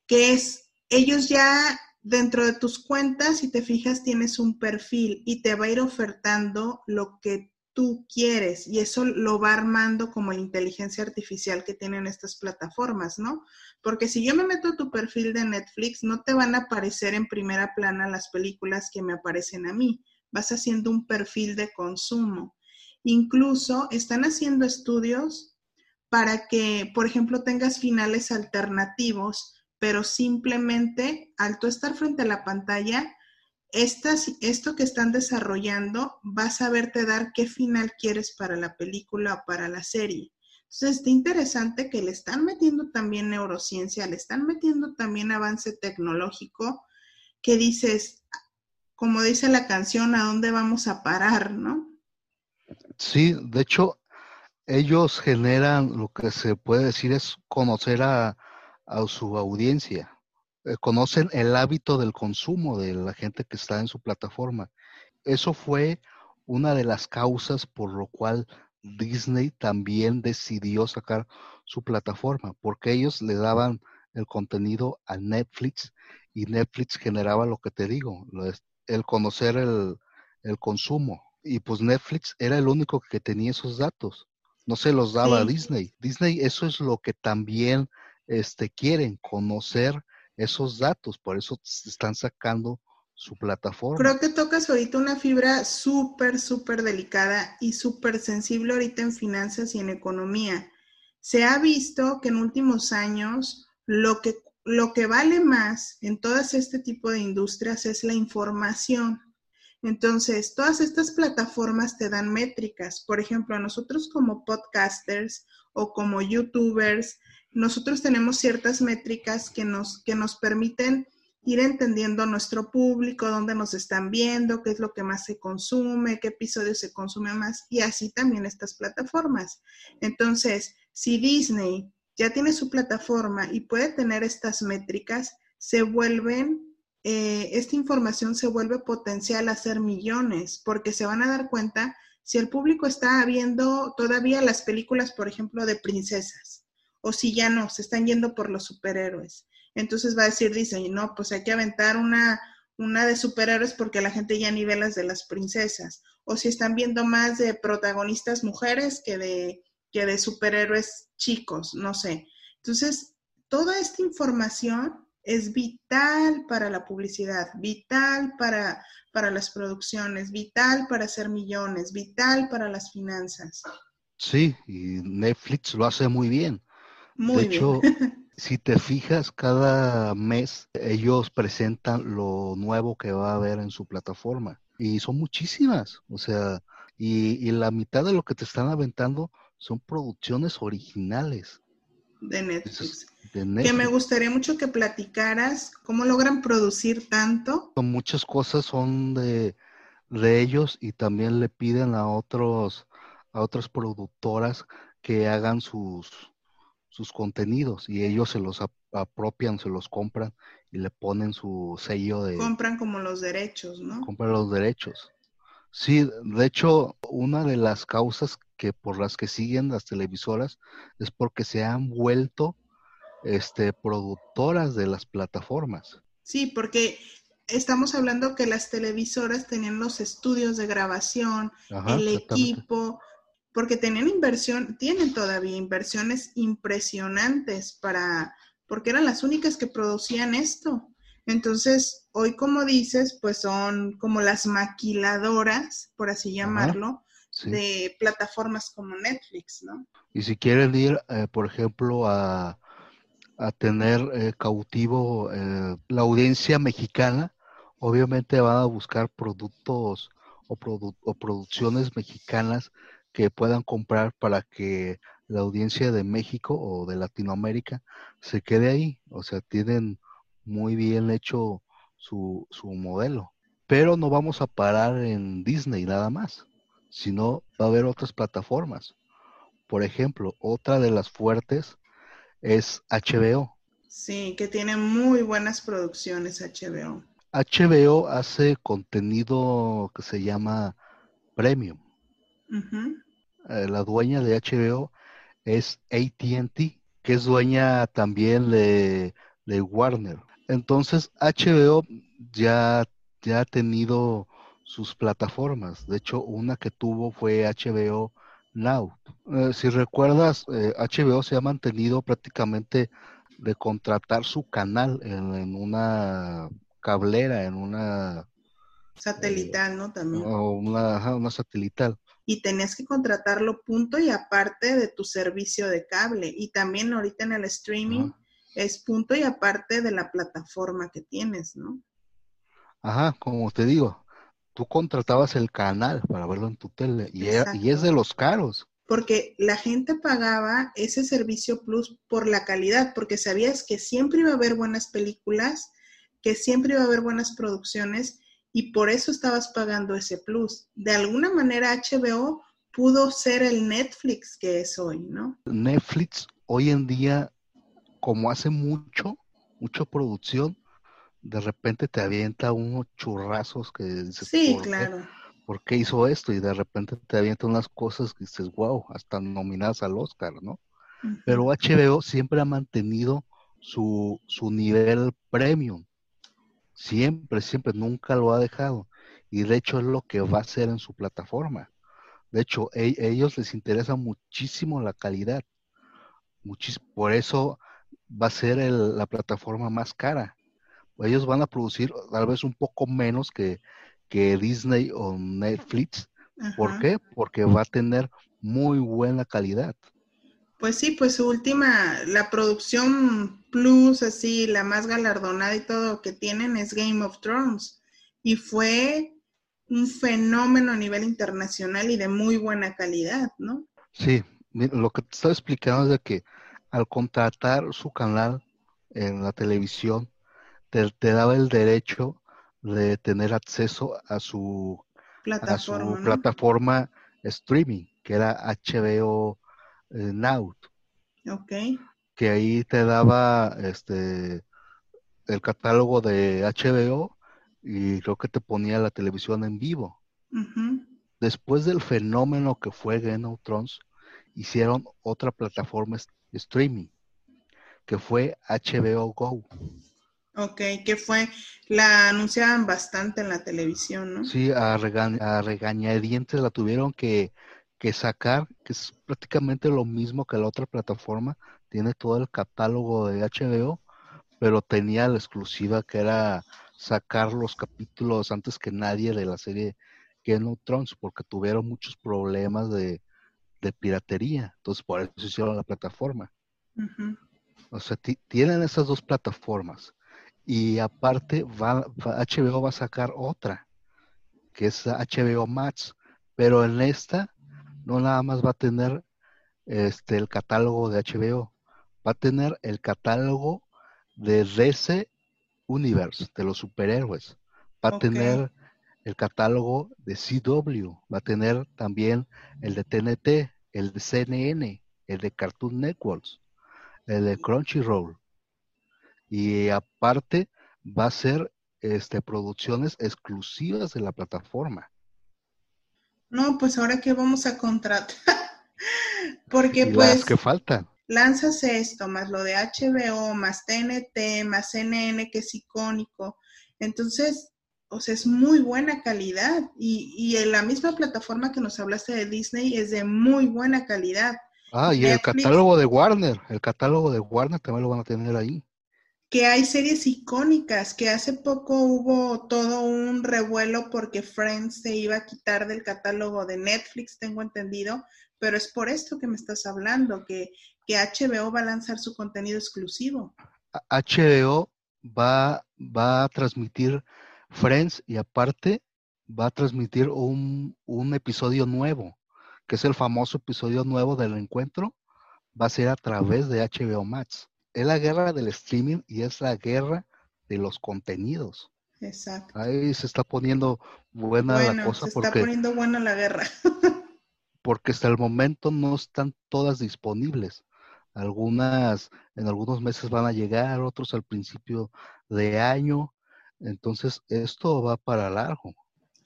que es, ellos ya dentro de tus cuentas, si te fijas, tienes un perfil y te va a ir ofertando lo que tú quieres y eso lo va armando como la inteligencia artificial que tienen estas plataformas, ¿no? Porque si yo me meto a tu perfil de Netflix, no te van a aparecer en primera plana las películas que me aparecen a mí, vas haciendo un perfil de consumo. Incluso están haciendo estudios para que, por ejemplo, tengas finales alternativos, pero simplemente al tú estar frente a la pantalla, esto que están desarrollando va a saberte dar qué final quieres para la película o para la serie. Entonces, está interesante que le están metiendo también neurociencia, le están metiendo también avance tecnológico, que dices, como dice la canción, ¿a dónde vamos a parar, no? Sí, de hecho, ellos generan lo que se puede decir es conocer a, su audiencia. Eh, conocen el hábito del consumo de la gente que está en su plataforma. Eso fue una de las causas por lo cual Disney también decidió sacar su plataforma, porque ellos le daban el contenido a Netflix y Netflix generaba lo que te digo, el conocer el, el consumo y pues Netflix era el único que tenía esos datos. No se los daba a Disney. Disney eso es lo que también este, quieren, conocer esos datos. Por eso están sacando su plataforma. Creo que tocas ahorita una fibra súper, súper delicada y súper sensible ahorita en finanzas y en economía. Se ha visto que en últimos años lo que, lo que vale más en todas este tipo de industrias es la información. Entonces, todas estas plataformas te dan métricas. Por ejemplo, nosotros como podcasters o como youtubers, nosotros tenemos ciertas métricas que nos, que nos permiten ir entendiendo nuestro público, dónde nos están viendo, qué es lo que más se consume, qué episodios se consume más, y así también estas plataformas. Entonces, si Disney ya tiene su plataforma y puede tener estas métricas, se vuelven, eh, esta información se vuelve potencial a ser millones, porque se van a dar cuenta si el público está viendo todavía las películas, por ejemplo, de princesas, o si ya no, se están yendo por los superhéroes. Entonces va a decir, dice, no, pues hay que aventar una, una de superhéroes porque la gente ya ni ve las de las princesas. O si están viendo más de protagonistas mujeres que de, que de superhéroes chicos, no sé. Entonces, toda esta información es vital para la publicidad, vital para, para las producciones, vital para hacer millones, vital para las finanzas. Sí, y Netflix lo hace muy bien. Muy de hecho, si te fijas, cada mes ellos presentan lo nuevo que va a haber en su plataforma. Y son muchísimas. O sea, y, la mitad de lo que te están aventando son producciones originales. De Netflix. Que me gustaría mucho que platicaras cómo logran producir tanto. Muchas cosas son de, de ellos y también le piden a otros a otras productoras que hagan sus sus contenidos y ellos se los apropian, se los compran y le ponen su sello de... Compran como los derechos, ¿no? Compran los derechos. Sí, de hecho, una de las causas que por las que siguen las televisoras es porque se han vuelto este, productoras de las plataformas. Sí, porque estamos hablando que las televisoras tenían los estudios de grabación, el equipo, porque tenían inversión, tienen todavía inversiones impresionantes para, porque eran las únicas que producían esto. Entonces, hoy como dices, pues son como las maquiladoras, por así llamarlo, de plataformas como Netflix, ¿no? Y si quieren ir, eh, por ejemplo, a, a tener eh, cautivo eh, la audiencia mexicana, obviamente van a buscar productos o, o producciones mexicanas que puedan comprar para que la audiencia de México o de Latinoamérica se quede ahí. O sea, tienen muy bien hecho su, su modelo. Pero no vamos a parar en Disney nada más, sino va a haber otras plataformas. Por ejemplo, otra de las fuertes es HBO. Sí, que tiene muy buenas producciones HBO. HBO hace contenido que se llama Premium. Eh, la dueña de HBO es ATT, que es dueña también de, Warner. Entonces, HBO ya, ya ha tenido sus plataformas. De hecho, una que tuvo fue HBO Now. Eh, si recuerdas, HBO eh, se ha mantenido prácticamente de contratar su canal en, una cablera, en una... Satelital, ¿no? También. una, una satelital y tenías que contratarlo punto y aparte de tu servicio de cable. Y también ahorita en el streaming es punto y aparte de la plataforma que tienes, ¿no? Ajá, como te digo, tú contratabas el canal para verlo en tu tele y, y es de los caros. Porque la gente pagaba ese servicio plus por la calidad, porque sabías que siempre iba a haber buenas películas, que siempre iba a haber buenas producciones y por eso estabas pagando ese plus. De alguna manera HBO pudo ser el Netflix que es hoy, ¿no? Netflix hoy en día, como hace mucho, mucha producción, de repente te avienta unos churrazos que dices, sí, claro. ¿por qué hizo esto? Y de repente te avienta unas cosas que dices, wow, hasta nominadas al Oscar, ¿no? Pero HBO siempre ha mantenido su, su nivel premium. Siempre, siempre, nunca lo ha dejado. Y de hecho es lo que va a hacer en su plataforma. De hecho, a e, ellos les interesa muchísimo la calidad. por eso va a ser la plataforma más cara. Ellos van a producir tal vez un poco menos que, que Disney o Netflix. ¿Por qué? Porque va a tener muy buena calidad. Pues sí, pues su última, la producción plus, así, la más galardonada y todo que tienen es Game of Thrones. Y fue un fenómeno a nivel internacional y de muy buena calidad, ¿no? Sí, lo que te estaba explicando es de que al contratar su canal en la televisión, te, daba el derecho de tener acceso a su plataforma, a su plataforma streaming, que era HBO Now. Ok. Que ahí te daba este el catálogo de HBO y creo que te ponía la televisión en vivo. Después del fenómeno que fue Game of Thrones, hicieron otra plataforma streaming, que fue HBO Go. Ok, que fue, la anunciaban bastante en la televisión, ¿no? Sí, a, regañadientes la tuvieron que, que sacar, que es prácticamente lo mismo que la otra plataforma, tiene todo el catálogo de HBO, pero tenía la exclusiva que era sacar los capítulos antes que nadie de la serie Game of Thrones, porque tuvieron muchos problemas de, piratería. Entonces, por eso hicieron la plataforma. O sea, tienen esas dos plataformas. Y aparte, va, HBO va a sacar otra, que es HBO Max. Pero en esta, no nada más va a tener este, el catálogo de HBO, va a tener el catálogo de DC Universe, de los superhéroes. Va a tener el catálogo de CW, va a tener también el de TNT, el de CNN, el de Cartoon Networks, el de Crunchyroll. Y aparte va a ser este, producciones exclusivas de la plataforma. No, pues ahora que vamos a contratar. Porque pues... que faltan. Lanzas esto, más lo de HBO, más TNT, más CNN, que es icónico. Entonces, o sea, es muy buena calidad. Y, y en la misma plataforma que nos hablaste de Disney es de muy buena calidad. Ah, y el catálogo de Warner, el catálogo de Warner también lo van a tener ahí. Que hay series icónicas, que hace poco hubo todo un revuelo porque Friends se iba a quitar del catálogo de Netflix, tengo entendido, pero es por esto que me estás hablando, que, que HBO va a lanzar su contenido exclusivo. HBO va, va a transmitir Friends y aparte va a transmitir un, episodio nuevo, que es el famoso episodio nuevo del encuentro, va a ser a través de HBO Max. Es la guerra del streaming y es la guerra de los contenidos. Exacto. Ahí se está poniendo buena la cosa. Se está poniendo buena la guerra. porque hasta el momento no están todas disponibles. Algunas en algunos meses van a llegar, otros al principio de año, entonces, esto va para largo.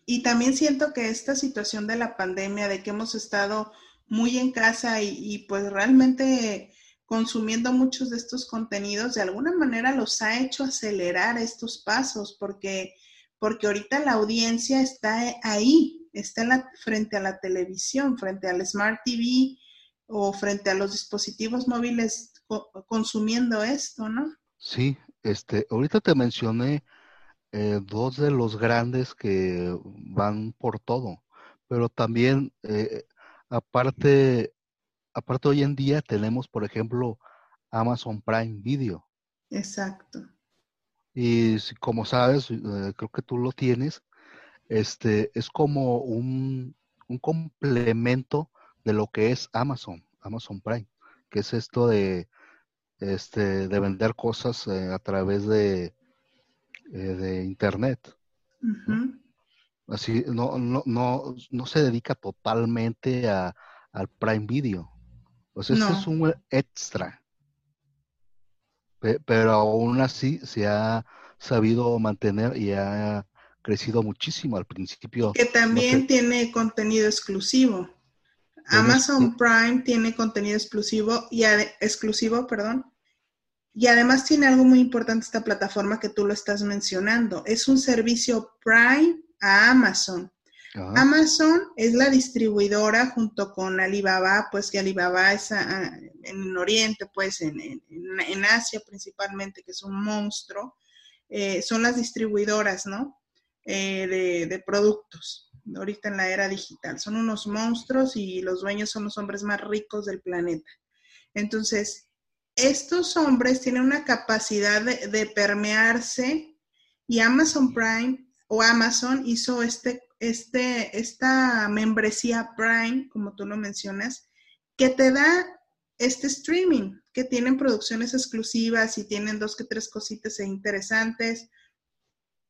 Y también siento que esta situación de la pandemia, de que hemos estado muy en casa y, pues realmente consumiendo muchos de estos contenidos, de alguna manera los ha hecho acelerar estos pasos, porque, porque ahorita la audiencia está ahí, está frente a la televisión, frente al Smart TV o frente a los dispositivos móviles consumiendo esto, ¿no? Sí, este, ahorita te mencioné eh, dos de los grandes que van por todo, pero también eh, aparte, aparte hoy en día tenemos, por ejemplo, Amazon Prime Video. Exacto. Y como sabes, eh, creo que tú lo tienes, este es como un, un complemento de lo que es Amazon, Amazon Prime, que es esto de, este, de vender cosas a través de, eh, de Internet. Así, no, no, no, no se dedica totalmente a, al Prime Video. O sea, este es un extra. pero aún así se ha sabido mantener y ha crecido muchísimo al principio. Que también tiene contenido exclusivo. Amazon Prime tiene contenido exclusivo y exclusivo, perdón, y además tiene algo muy importante esta plataforma que tú lo estás mencionando. Es un servicio Prime a Amazon. Ah. Amazon es la distribuidora junto con Alibaba, pues que Alibaba es en Oriente, pues en, Asia principalmente, que es un monstruo. Eh, son las distribuidoras, ¿no? Eh, de, de productos ahorita en la era digital. Son unos monstruos y los dueños son los hombres más ricos del planeta. Entonces, estos hombres tienen una capacidad de, permearse y Amazon Prime o Amazon hizo este, este, esta membresía Prime, como tú lo mencionas, que te da este streaming, que tienen producciones exclusivas y tienen dos que tres cositas interesantes.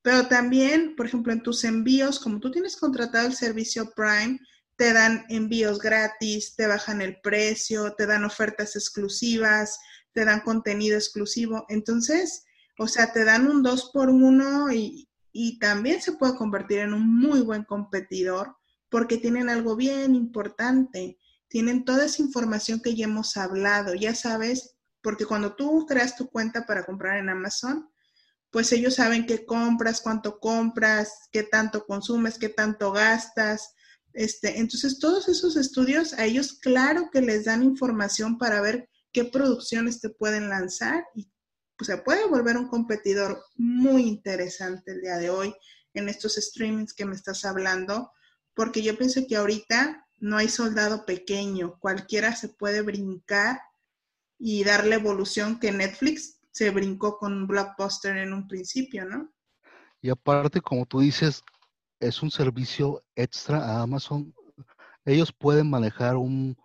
Pero también, por ejemplo, en tus envíos, como tú tienes contratado el servicio Prime, te dan envíos gratis, te bajan el precio, te dan ofertas exclusivas, te dan contenido exclusivo. Entonces, O sea, te dan un 2 por 1 y, y también se puede convertir en un muy buen competidor porque tienen algo bien importante. Tienen toda esa información que ya hemos hablado. Ya sabes, porque cuando tú creas tu cuenta para comprar en Amazon, pues ellos saben qué compras, cuánto compras, qué tanto consumes, qué tanto gastas. Este, entonces, todos esos estudios a ellos, claro que les dan información para ver qué producciones te pueden lanzar y pues, se puede volver un competidor muy interesante el día de hoy en estos streamings que me estás hablando, porque yo pienso que ahorita no hay soldado pequeño, cualquiera se puede brincar y darle evolución que Netflix se brincó con un blockbuster en un principio, ¿no? Y aparte, como tú dices, es un servicio extra a Amazon. Ellos pueden manejar un,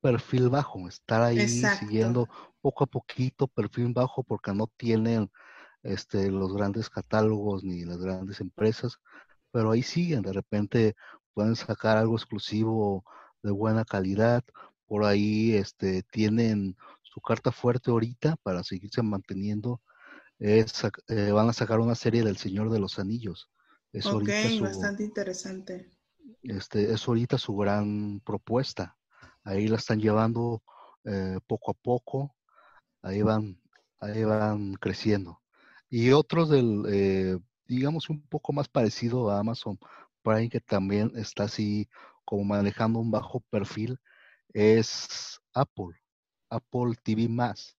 perfil bajo, estar ahí siguiendo poco a poquito, perfil bajo, porque no tienen este, los grandes catálogos ni las grandes empresas, pero ahí siguen, de repente pueden sacar algo exclusivo de buena calidad, por ahí este, tienen su carta fuerte ahorita para seguirse manteniendo es eh, van a sacar una serie del Señor de los Anillos. Es ok, bastante interesante. Este, es ahorita su gran propuesta. Ahí la están llevando eh, poco a poco. Ahí van, ahí van creciendo. Y otros del, eh, digamos, un poco más parecido a Amazon Prime, que también está así como manejando un bajo perfil, es Apple. Apple TV más.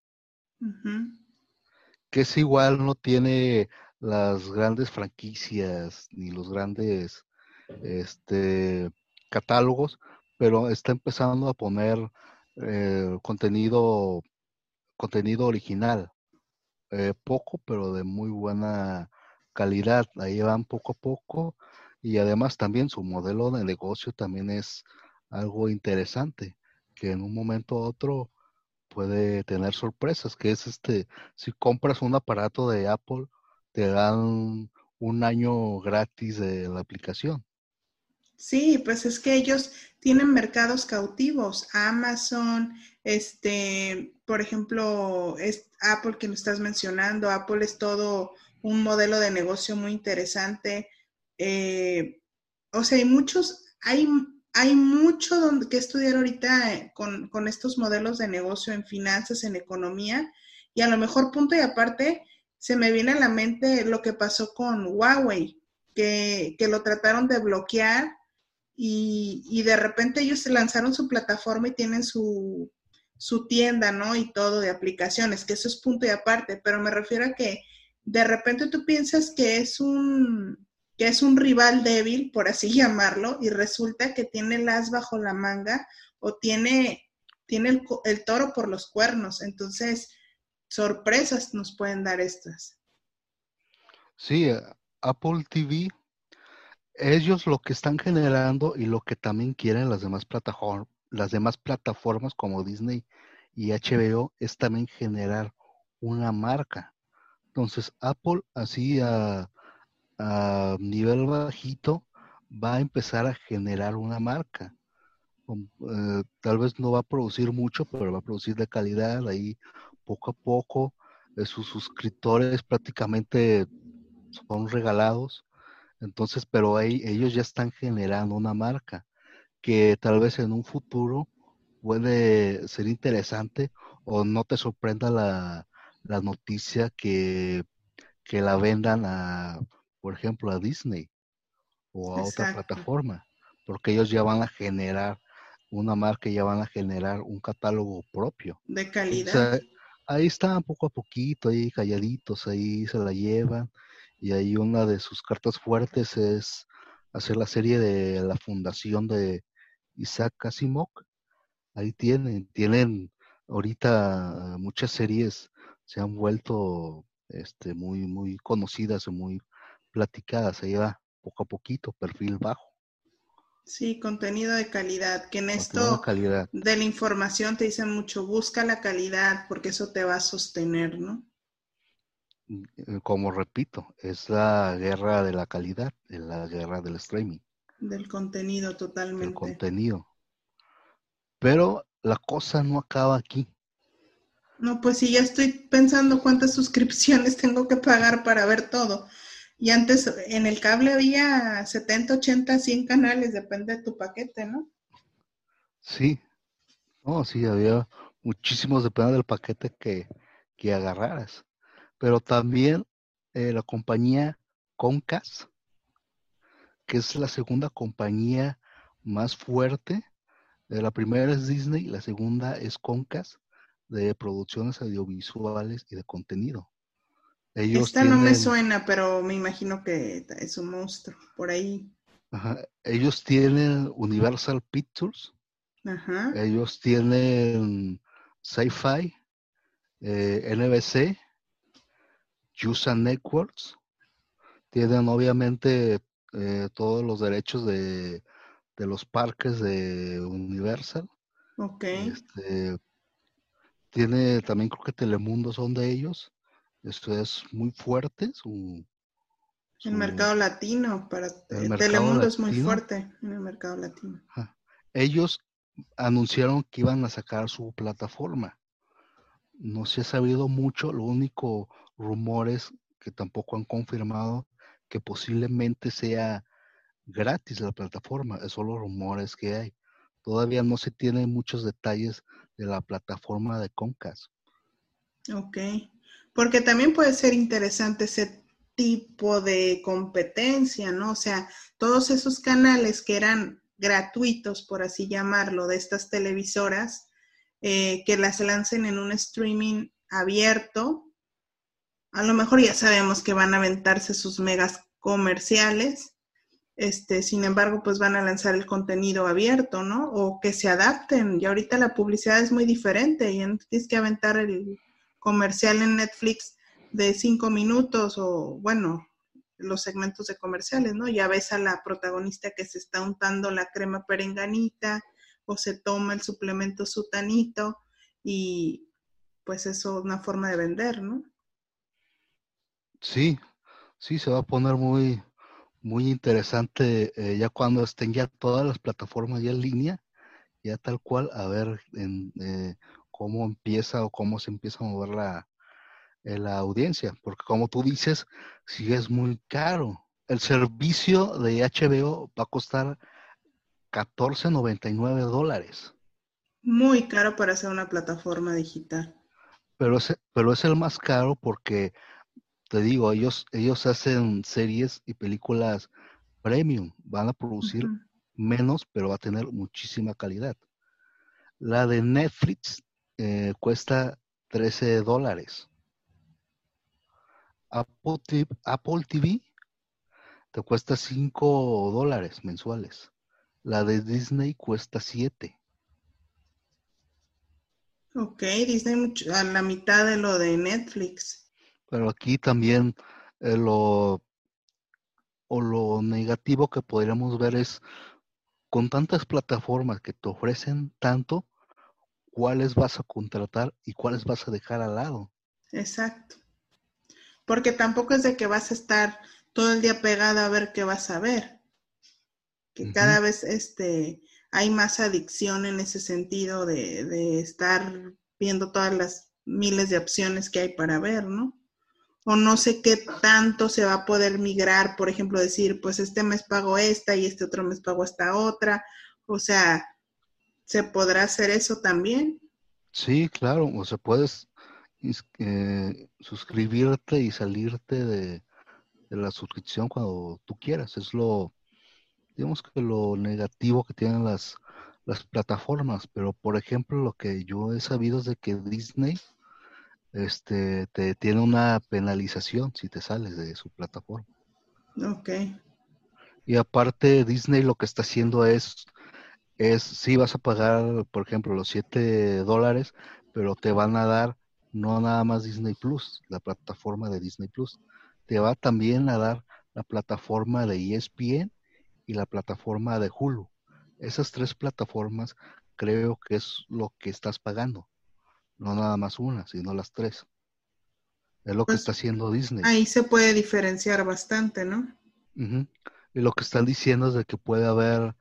Que es igual, no tiene las grandes franquicias ni los grandes este, catálogos, pero está empezando a poner eh, contenido, contenido original. Eh, poco, pero de muy buena calidad. Ahí van poco a poco y además también su modelo de negocio también es algo interesante, que en un momento u otro puede tener sorpresas, que es este, si compras un aparato de Apple, te dan un año gratis de la aplicación. Sí, pues es que ellos tienen mercados cautivos, Amazon, este, por ejemplo, Apple que me estás mencionando, Apple es todo un modelo de negocio muy interesante. Eh, o sea, hay muchos, hay hay mucho que estudiar ahorita eh, con, estos modelos de negocio en finanzas, en economía, y a lo mejor punto y aparte se me viene a la mente lo que pasó con Huawei, que, lo trataron de bloquear y, de repente ellos lanzaron su plataforma y tienen su, su tienda, ¿no? Y todo de aplicaciones, que eso es punto y aparte, pero me refiero a que de repente tú piensas que es un, que es un rival débil, por así llamarlo, y resulta que tiene el as bajo la manga o tiene, tiene el, toro por los cuernos. Entonces, sorpresas nos pueden dar estas. Sí, eh, Apple TV, ellos lo que están generando y lo que también quieren las demás plataformas, las demás plataformas como Disney y HBO es también generar una marca. Entonces, Apple así a, a nivel bajito va a empezar a generar una marca. Eh, tal vez no va a producir mucho, pero va a producir de calidad ahí poco a poco. Eh, sus suscriptores prácticamente son regalados. Entonces, pero ahí ellos ya están generando una marca que tal vez en un futuro puede ser interesante o no te sorprenda la, la noticia que, que la vendan a por ejemplo, a Disney o a otra plataforma, porque ellos ya van a generar una marca, ya van a generar un catálogo propio. De calidad. ahí están poco a poquito, ahí calladitos, ahí se la llevan. Y ahí una de sus cartas fuertes es hacer la serie de la fundación de Isaac Asimov. Ahí tienen, tienen ahorita muchas series se han vuelto este, muy, muy conocidas, muy platicada, se lleva poco a poquito, perfil bajo. Sí, contenido de calidad, que en esto de, la información te dicen mucho, busca la calidad porque eso te va a sostener, ¿no? Eh, como repito, es la guerra de la calidad, es la guerra del streaming. Del contenido totalmente. Del contenido. Pero la cosa no acaba aquí. No, pues sí, ya estoy pensando cuántas suscripciones tengo que pagar para ver todo. Y antes en el cable había 70, 80, 100 canales, depende de tu paquete, ¿no? Sí, no, sí, había muchísimos, depende del paquete que, que agarraras. Pero también eh, la compañía Concast, que es la segunda compañía más fuerte. Eh, la primera es Disney, la segunda es Concast, de producciones audiovisuales y de contenido. Esta no me suena, pero me imagino que es un monstruo por ahí. Ellos tienen Universal Pictures. Ajá. Ellos tienen Sci-Fi, eh, NBC, USA Networks. Tienen obviamente eh, todos los derechos de, de, los parques de Universal. Ok. Este, tiene también creo que Telemundo son de ellos. Esto es muy fuerte. Su, el mercado latino, para Telemundo es muy fuerte en el mercado latino. Ellos anunciaron que iban a sacar su plataforma. No se ha sabido mucho, lo único rumores que tampoco han confirmado que posiblemente sea gratis la plataforma, es solo rumores que hay. Todavía no se tienen muchos detalles de la plataforma de Comcast. Ok. Porque también puede ser interesante ese tipo de competencia, ¿no? O sea, todos esos canales que eran gratuitos, por así llamarlo, de estas televisoras, eh, que las lancen en un streaming abierto. A lo mejor ya sabemos que van a aventarse sus megas comerciales, este, sin embargo, pues van a lanzar el contenido abierto, ¿no? O que se adapten. Y ahorita la publicidad es muy diferente y tienes que aventar el, comercial en Netflix de cinco minutos o, bueno, los segmentos de comerciales, ¿no? Ya ves a la protagonista que se está untando la crema perenganita o se toma el suplemento sutanito y pues eso es una forma de vender, ¿no? Sí, sí, se va a poner muy, muy interesante eh, ya cuando estén ya todas las plataformas ya en línea, ya tal cual, a ver en, eh, cómo empieza o cómo se empieza a mover la, eh, la audiencia, porque como tú dices, sí es muy caro. El servicio de HBO va a costar 14.99 dólares. Muy caro para hacer una plataforma digital. Pero es, pero es el más caro porque, te digo, ellos, ellos hacen series y películas premium, van a producir menos, pero va a tener muchísima calidad. La de Netflix eh, cuesta 13 dólares. Apple TV, Apple TV te cuesta 5 dólares mensuales. La de Disney cuesta 7. Ok, Disney a la mitad de lo de Netflix. Pero aquí también eh, lo, o lo negativo que podríamos ver es con tantas plataformas que te ofrecen tanto, cuáles vas a contratar y cuáles vas a dejar al lado. Exacto. Porque tampoco es de que vas a estar todo el día pegada a ver qué vas a ver. Que cada vez este, hay más adicción en ese sentido de, de estar viendo todas las miles de opciones que hay para ver, ¿no? O no sé qué tanto se va a poder migrar, por ejemplo, decir, pues este mes pago esta y este otro mes pago esta otra. O sea, ¿Se podrá hacer eso también? Sí, claro, o sea, puedes suscribirte y salirte de, la suscripción cuando tú quieras. Es lo, digamos que lo negativo que tienen las, las plataformas, pero por ejemplo lo que yo he sabido es de que Disney este, te tiene una penalización si te sales de su plataforma. Ok. Y aparte Disney lo que está haciendo es es si vas a pagar, por ejemplo, los 7 dólares, pero te van a dar no nada más Disney Plus, la plataforma de Disney Plus, te va también a dar la plataforma de ESPN y la plataforma de Hulu. Esas tres plataformas creo que es lo que estás pagando, no nada más una, sino las tres. Es lo que pues está haciendo Disney. Ahí se puede diferenciar bastante, ¿no? Y lo que están diciendo es de que puede haber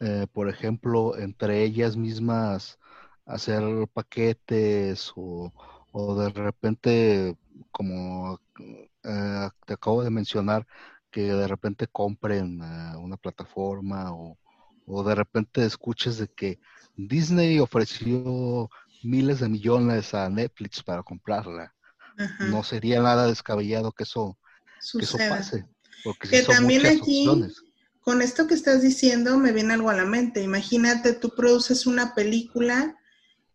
eh, por ejemplo, entre ellas mismas hacer paquetes o, o de repente, como eh, te acabo de mencionar, que de repente compren eh, una plataforma o, o de repente escuches de que Disney ofreció miles de millones a Netflix para comprarla. No sería nada descabellado que eso, que eso pase. Porque que también aquí, con esto que estás diciendo, me viene algo a la mente. Imagínate, tú produces una película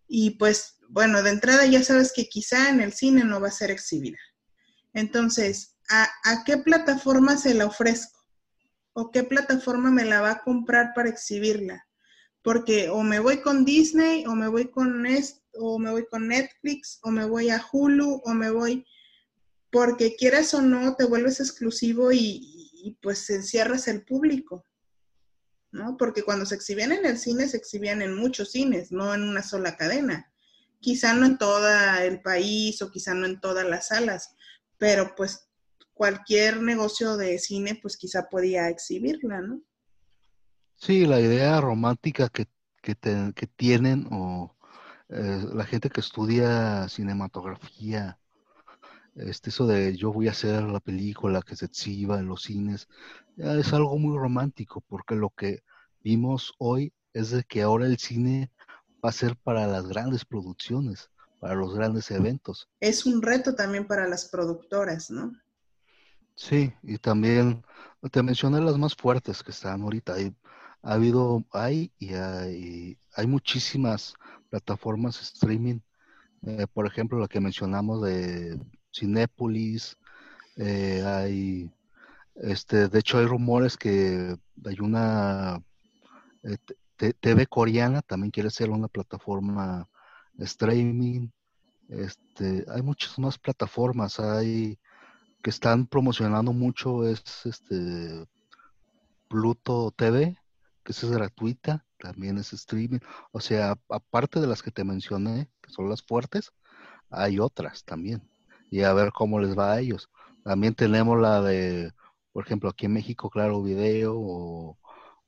y pues, bueno, de entrada ya sabes que quizá en el cine no va a ser exhibida. Entonces, ¿a, a qué plataforma se la ofrezco? ¿O qué plataforma me la va a comprar para exhibirla? Porque o me voy con Disney, o me voy con, o me voy con Netflix, o me voy a Hulu, o me voy porque quieras o no, te vuelves exclusivo y, pues encierras el público, ¿no? Porque cuando se exhibían en el cine, se exhibían en muchos cines, no en una sola cadena. Quizá no en todo el país o quizá no en todas las salas, pero pues cualquier negocio de cine, pues quizá podía exhibirla, ¿no? Sí, la idea romántica que, que, tienen o eh, la gente que estudia cinematografía este, eso de yo voy a hacer la película que se exhiba en los cines, es algo muy romántico, porque lo que vimos hoy es de que ahora el cine va a ser para las grandes producciones, para los grandes eventos. Es un reto también para las productoras, ¿no? Sí, y también te mencioné las más fuertes que están ahorita. Hay, ha habido, hay y hay, hay muchísimas plataformas streaming. Eh, por ejemplo, la que mencionamos de Cinépolis, eh, hay, este, de hecho hay rumores que hay una eh, TV coreana, también quiere ser una plataforma streaming, este, hay muchas más plataformas, hay que están promocionando mucho, es este Pluto TV, que es gratuita, también es streaming, o sea, aparte de las que te mencioné, que son las fuertes, hay otras también. Y a ver cómo les va a ellos. También tenemos la de, por ejemplo, aquí en México, Claro Video,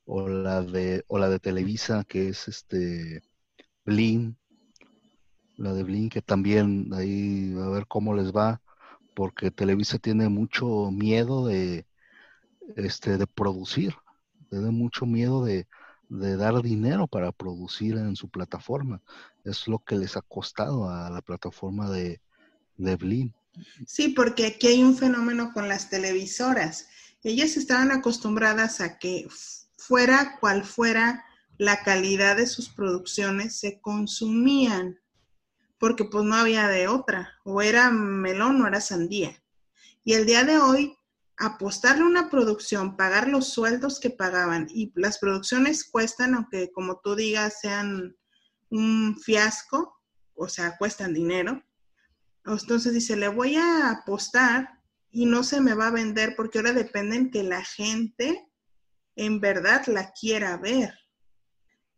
o, la de, o la de Televisa, que es este Blin, la de Blin, que también ahí a ver cómo les va, porque Televisa tiene mucho miedo de este de producir, tiene mucho miedo de, dar dinero para producir en su plataforma. Es lo que les ha costado a la plataforma de, de Blin. Sí, porque aquí hay un fenómeno con las televisoras. Ellas estaban acostumbradas a que fuera cual fuera la calidad de sus producciones, se consumían, porque pues no había de otra, o era melón o era sandía. Y el día de hoy, apostarle una producción, pagar los sueldos que pagaban, y las producciones cuestan, aunque como tú digas, sean un fiasco, o sea, cuestan dinero, entonces dice, le voy a apostar y no se me va a vender porque ahora depende en que la gente en verdad la quiera ver.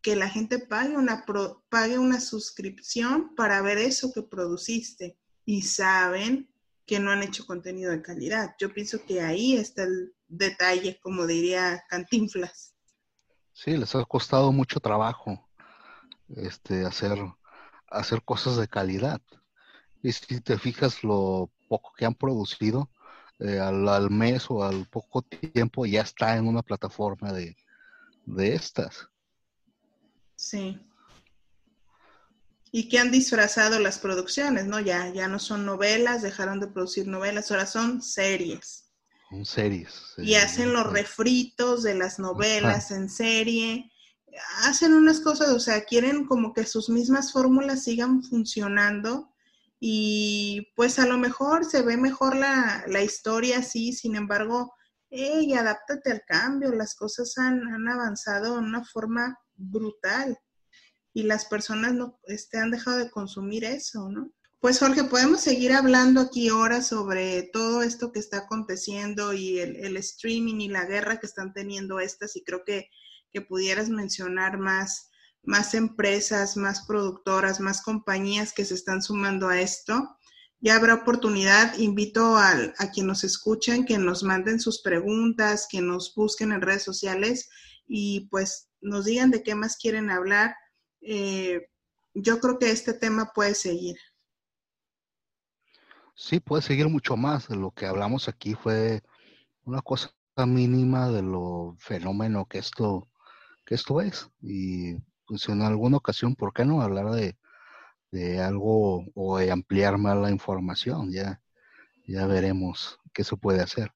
Que la gente pague una, pague una suscripción para ver eso que produciste y saben que no han hecho contenido de calidad. Yo pienso que ahí está el detalle, como diría Cantinflas. Sí, les ha costado mucho trabajo este, hacer, hacer cosas de calidad. Y si te fijas lo poco que han producido, eh, al, mes o al poco tiempo ya está en una plataforma de, estas. Sí. Y que han disfrazado las producciones, ¿no? Ya, ya no son novelas, dejaron de producir novelas, ahora son series. Son series. Y hacen los refritos de las novelas en serie. Hacen unas cosas, o sea, quieren como que sus mismas fórmulas sigan funcionando y pues a lo mejor se ve mejor la, historia así, sin embargo, hey, adáptate al cambio, las cosas han, avanzado de una forma brutal y las personas no este, han dejado de consumir eso, ¿no? Pues Jorge, podemos seguir hablando aquí ahora sobre todo esto que está aconteciendo y el, streaming y la guerra que están teniendo estas y creo que, que pudieras mencionar más más empresas, más productoras, más compañías que se están sumando a esto. Ya habrá oportunidad, invito a, a quien nos escuchen, que nos manden sus preguntas, que nos busquen en redes sociales y pues nos digan de qué más quieren hablar. Eh, yo creo que este tema puede seguir. Sí, puede seguir mucho más. Lo que hablamos aquí fue una cosa mínima de lo fenómeno que esto, que esto es. Y pues en alguna ocasión, ¿por qué no hablar de, de algo o de ampliar más la información? Ya, ya veremos qué se puede hacer.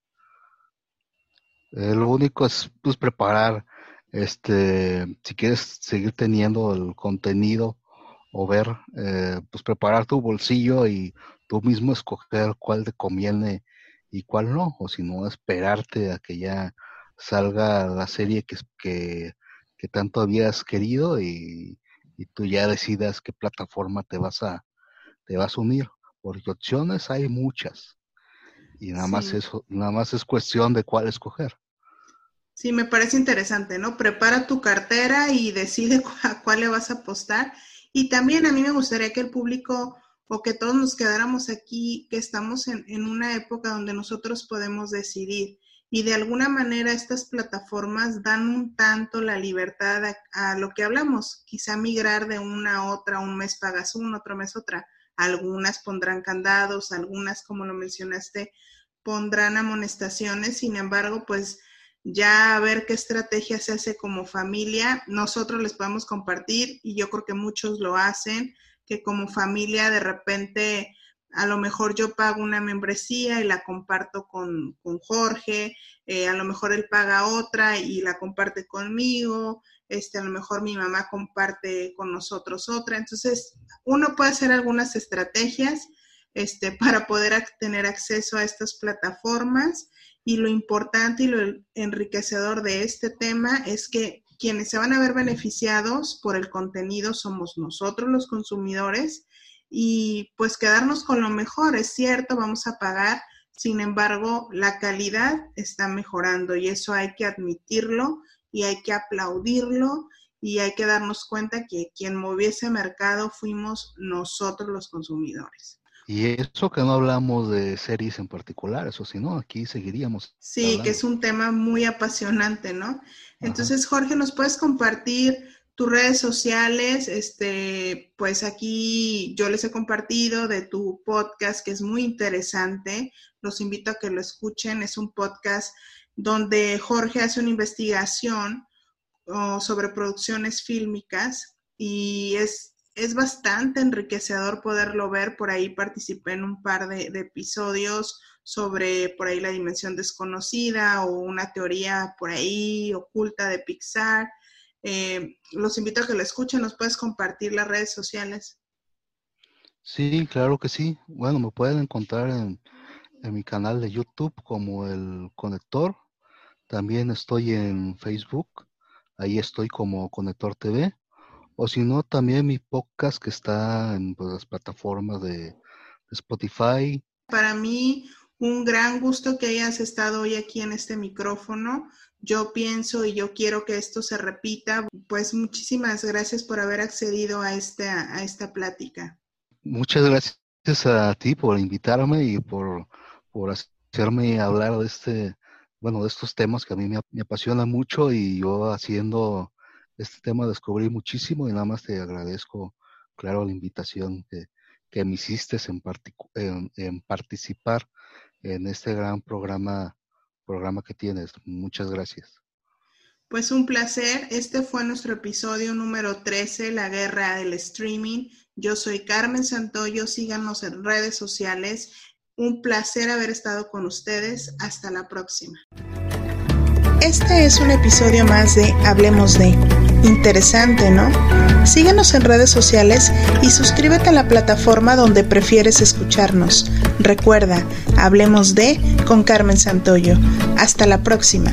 Eh, lo único es pues preparar, este, si quieres seguir teniendo el contenido o ver, eh, pues preparar tu bolsillo y tú mismo escoger cuál te conviene y cuál no, o si no, esperarte a que ya salga la serie que, que, que tanto habías querido y, y, tú ya decidas qué plataforma te vas a, te vas a unir, porque opciones hay muchas y nada más eso, nada más es cuestión de cuál escoger. Sí, me parece interesante, ¿no? Prepara tu cartera y decide a cuál le vas a apostar. Y también a mí me gustaría que el público o que todos nos quedáramos aquí, que estamos en, en una época donde nosotros podemos decidir. Y de alguna manera estas plataformas dan un tanto la libertad a, a, lo que hablamos, quizá migrar de una a otra, un mes pagas una, otro mes otra. Algunas pondrán candados, algunas, como lo mencionaste, pondrán amonestaciones, sin embargo, pues ya ver qué estrategia se hace como familia. Nosotros les podemos compartir y yo creo que muchos lo hacen, que como familia de repente a lo mejor yo pago una membresía y la comparto con, con Jorge, eh, a lo mejor él paga otra y la comparte conmigo, este, a lo mejor mi mamá comparte con nosotros otra. Entonces, uno puede hacer algunas estrategias este, para poder tener acceso a estas plataformas y lo importante y lo enriquecedor de este tema es que quienes se van a ver beneficiados por el contenido somos nosotros los consumidores y pues quedarnos con lo mejor, es cierto, vamos a pagar, sin embargo, la calidad está mejorando y eso hay que admitirlo y hay que aplaudirlo y hay que darnos cuenta que quien movió ese mercado fuimos nosotros los consumidores. Y eso que no hablamos de series en particular, eso sí, ¿no? Aquí seguiríamos. Sí, hablando. que es un tema muy apasionante, ¿no? Entonces. Jorge, ¿nos puedes compartir tus redes sociales? Este, pues aquí yo les he compartido de tu podcast, que es muy interesante. Los invito a que lo escuchen. Es un podcast donde Jorge hace una investigación oh, sobre producciones fílmicas y es es bastante enriquecedor poderlo ver. Por ahí participé en un par de, episodios sobre por ahí la dimensión desconocida o una teoría por ahí oculta de Pixar. Eh, los invito a que lo escuchen. ¿Nos puedes compartir las redes sociales? Sí, claro que sí. Bueno, me pueden encontrar en, en mi canal de YouTube como el Conector. También estoy en Facebook. Ahí estoy como Conector TV o si no, también mi podcast que está en pues, las plataformas de, Spotify. Para mí, un gran gusto que hayas estado hoy aquí en este micrófono. Yo pienso y yo quiero que esto se repita. Pues muchísimas gracias por haber accedido a esta, a esta plática. Muchas gracias a ti por invitarme y por, por hacerme hablar de este, bueno, de estos temas que a mí me, me apasiona mucho y yo haciendo este tema descubrí muchísimo y nada más te agradezco, claro, la invitación que, que me hiciste en, en, participar en este gran programa, programa que tienes. Muchas gracias. Pues un placer. Este fue nuestro episodio número 13, La Guerra del Streaming. Yo soy Carmen Santoyo. Síganos en redes sociales. Un placer haber estado con ustedes. Hasta la próxima. Este es un episodio más de Hablemos de. Interesante, ¿no? Síguenos en redes sociales y suscríbete a la plataforma donde prefieres escucharnos. Recuerda, Hablemos de con Carmen Santoyo. Hasta la próxima.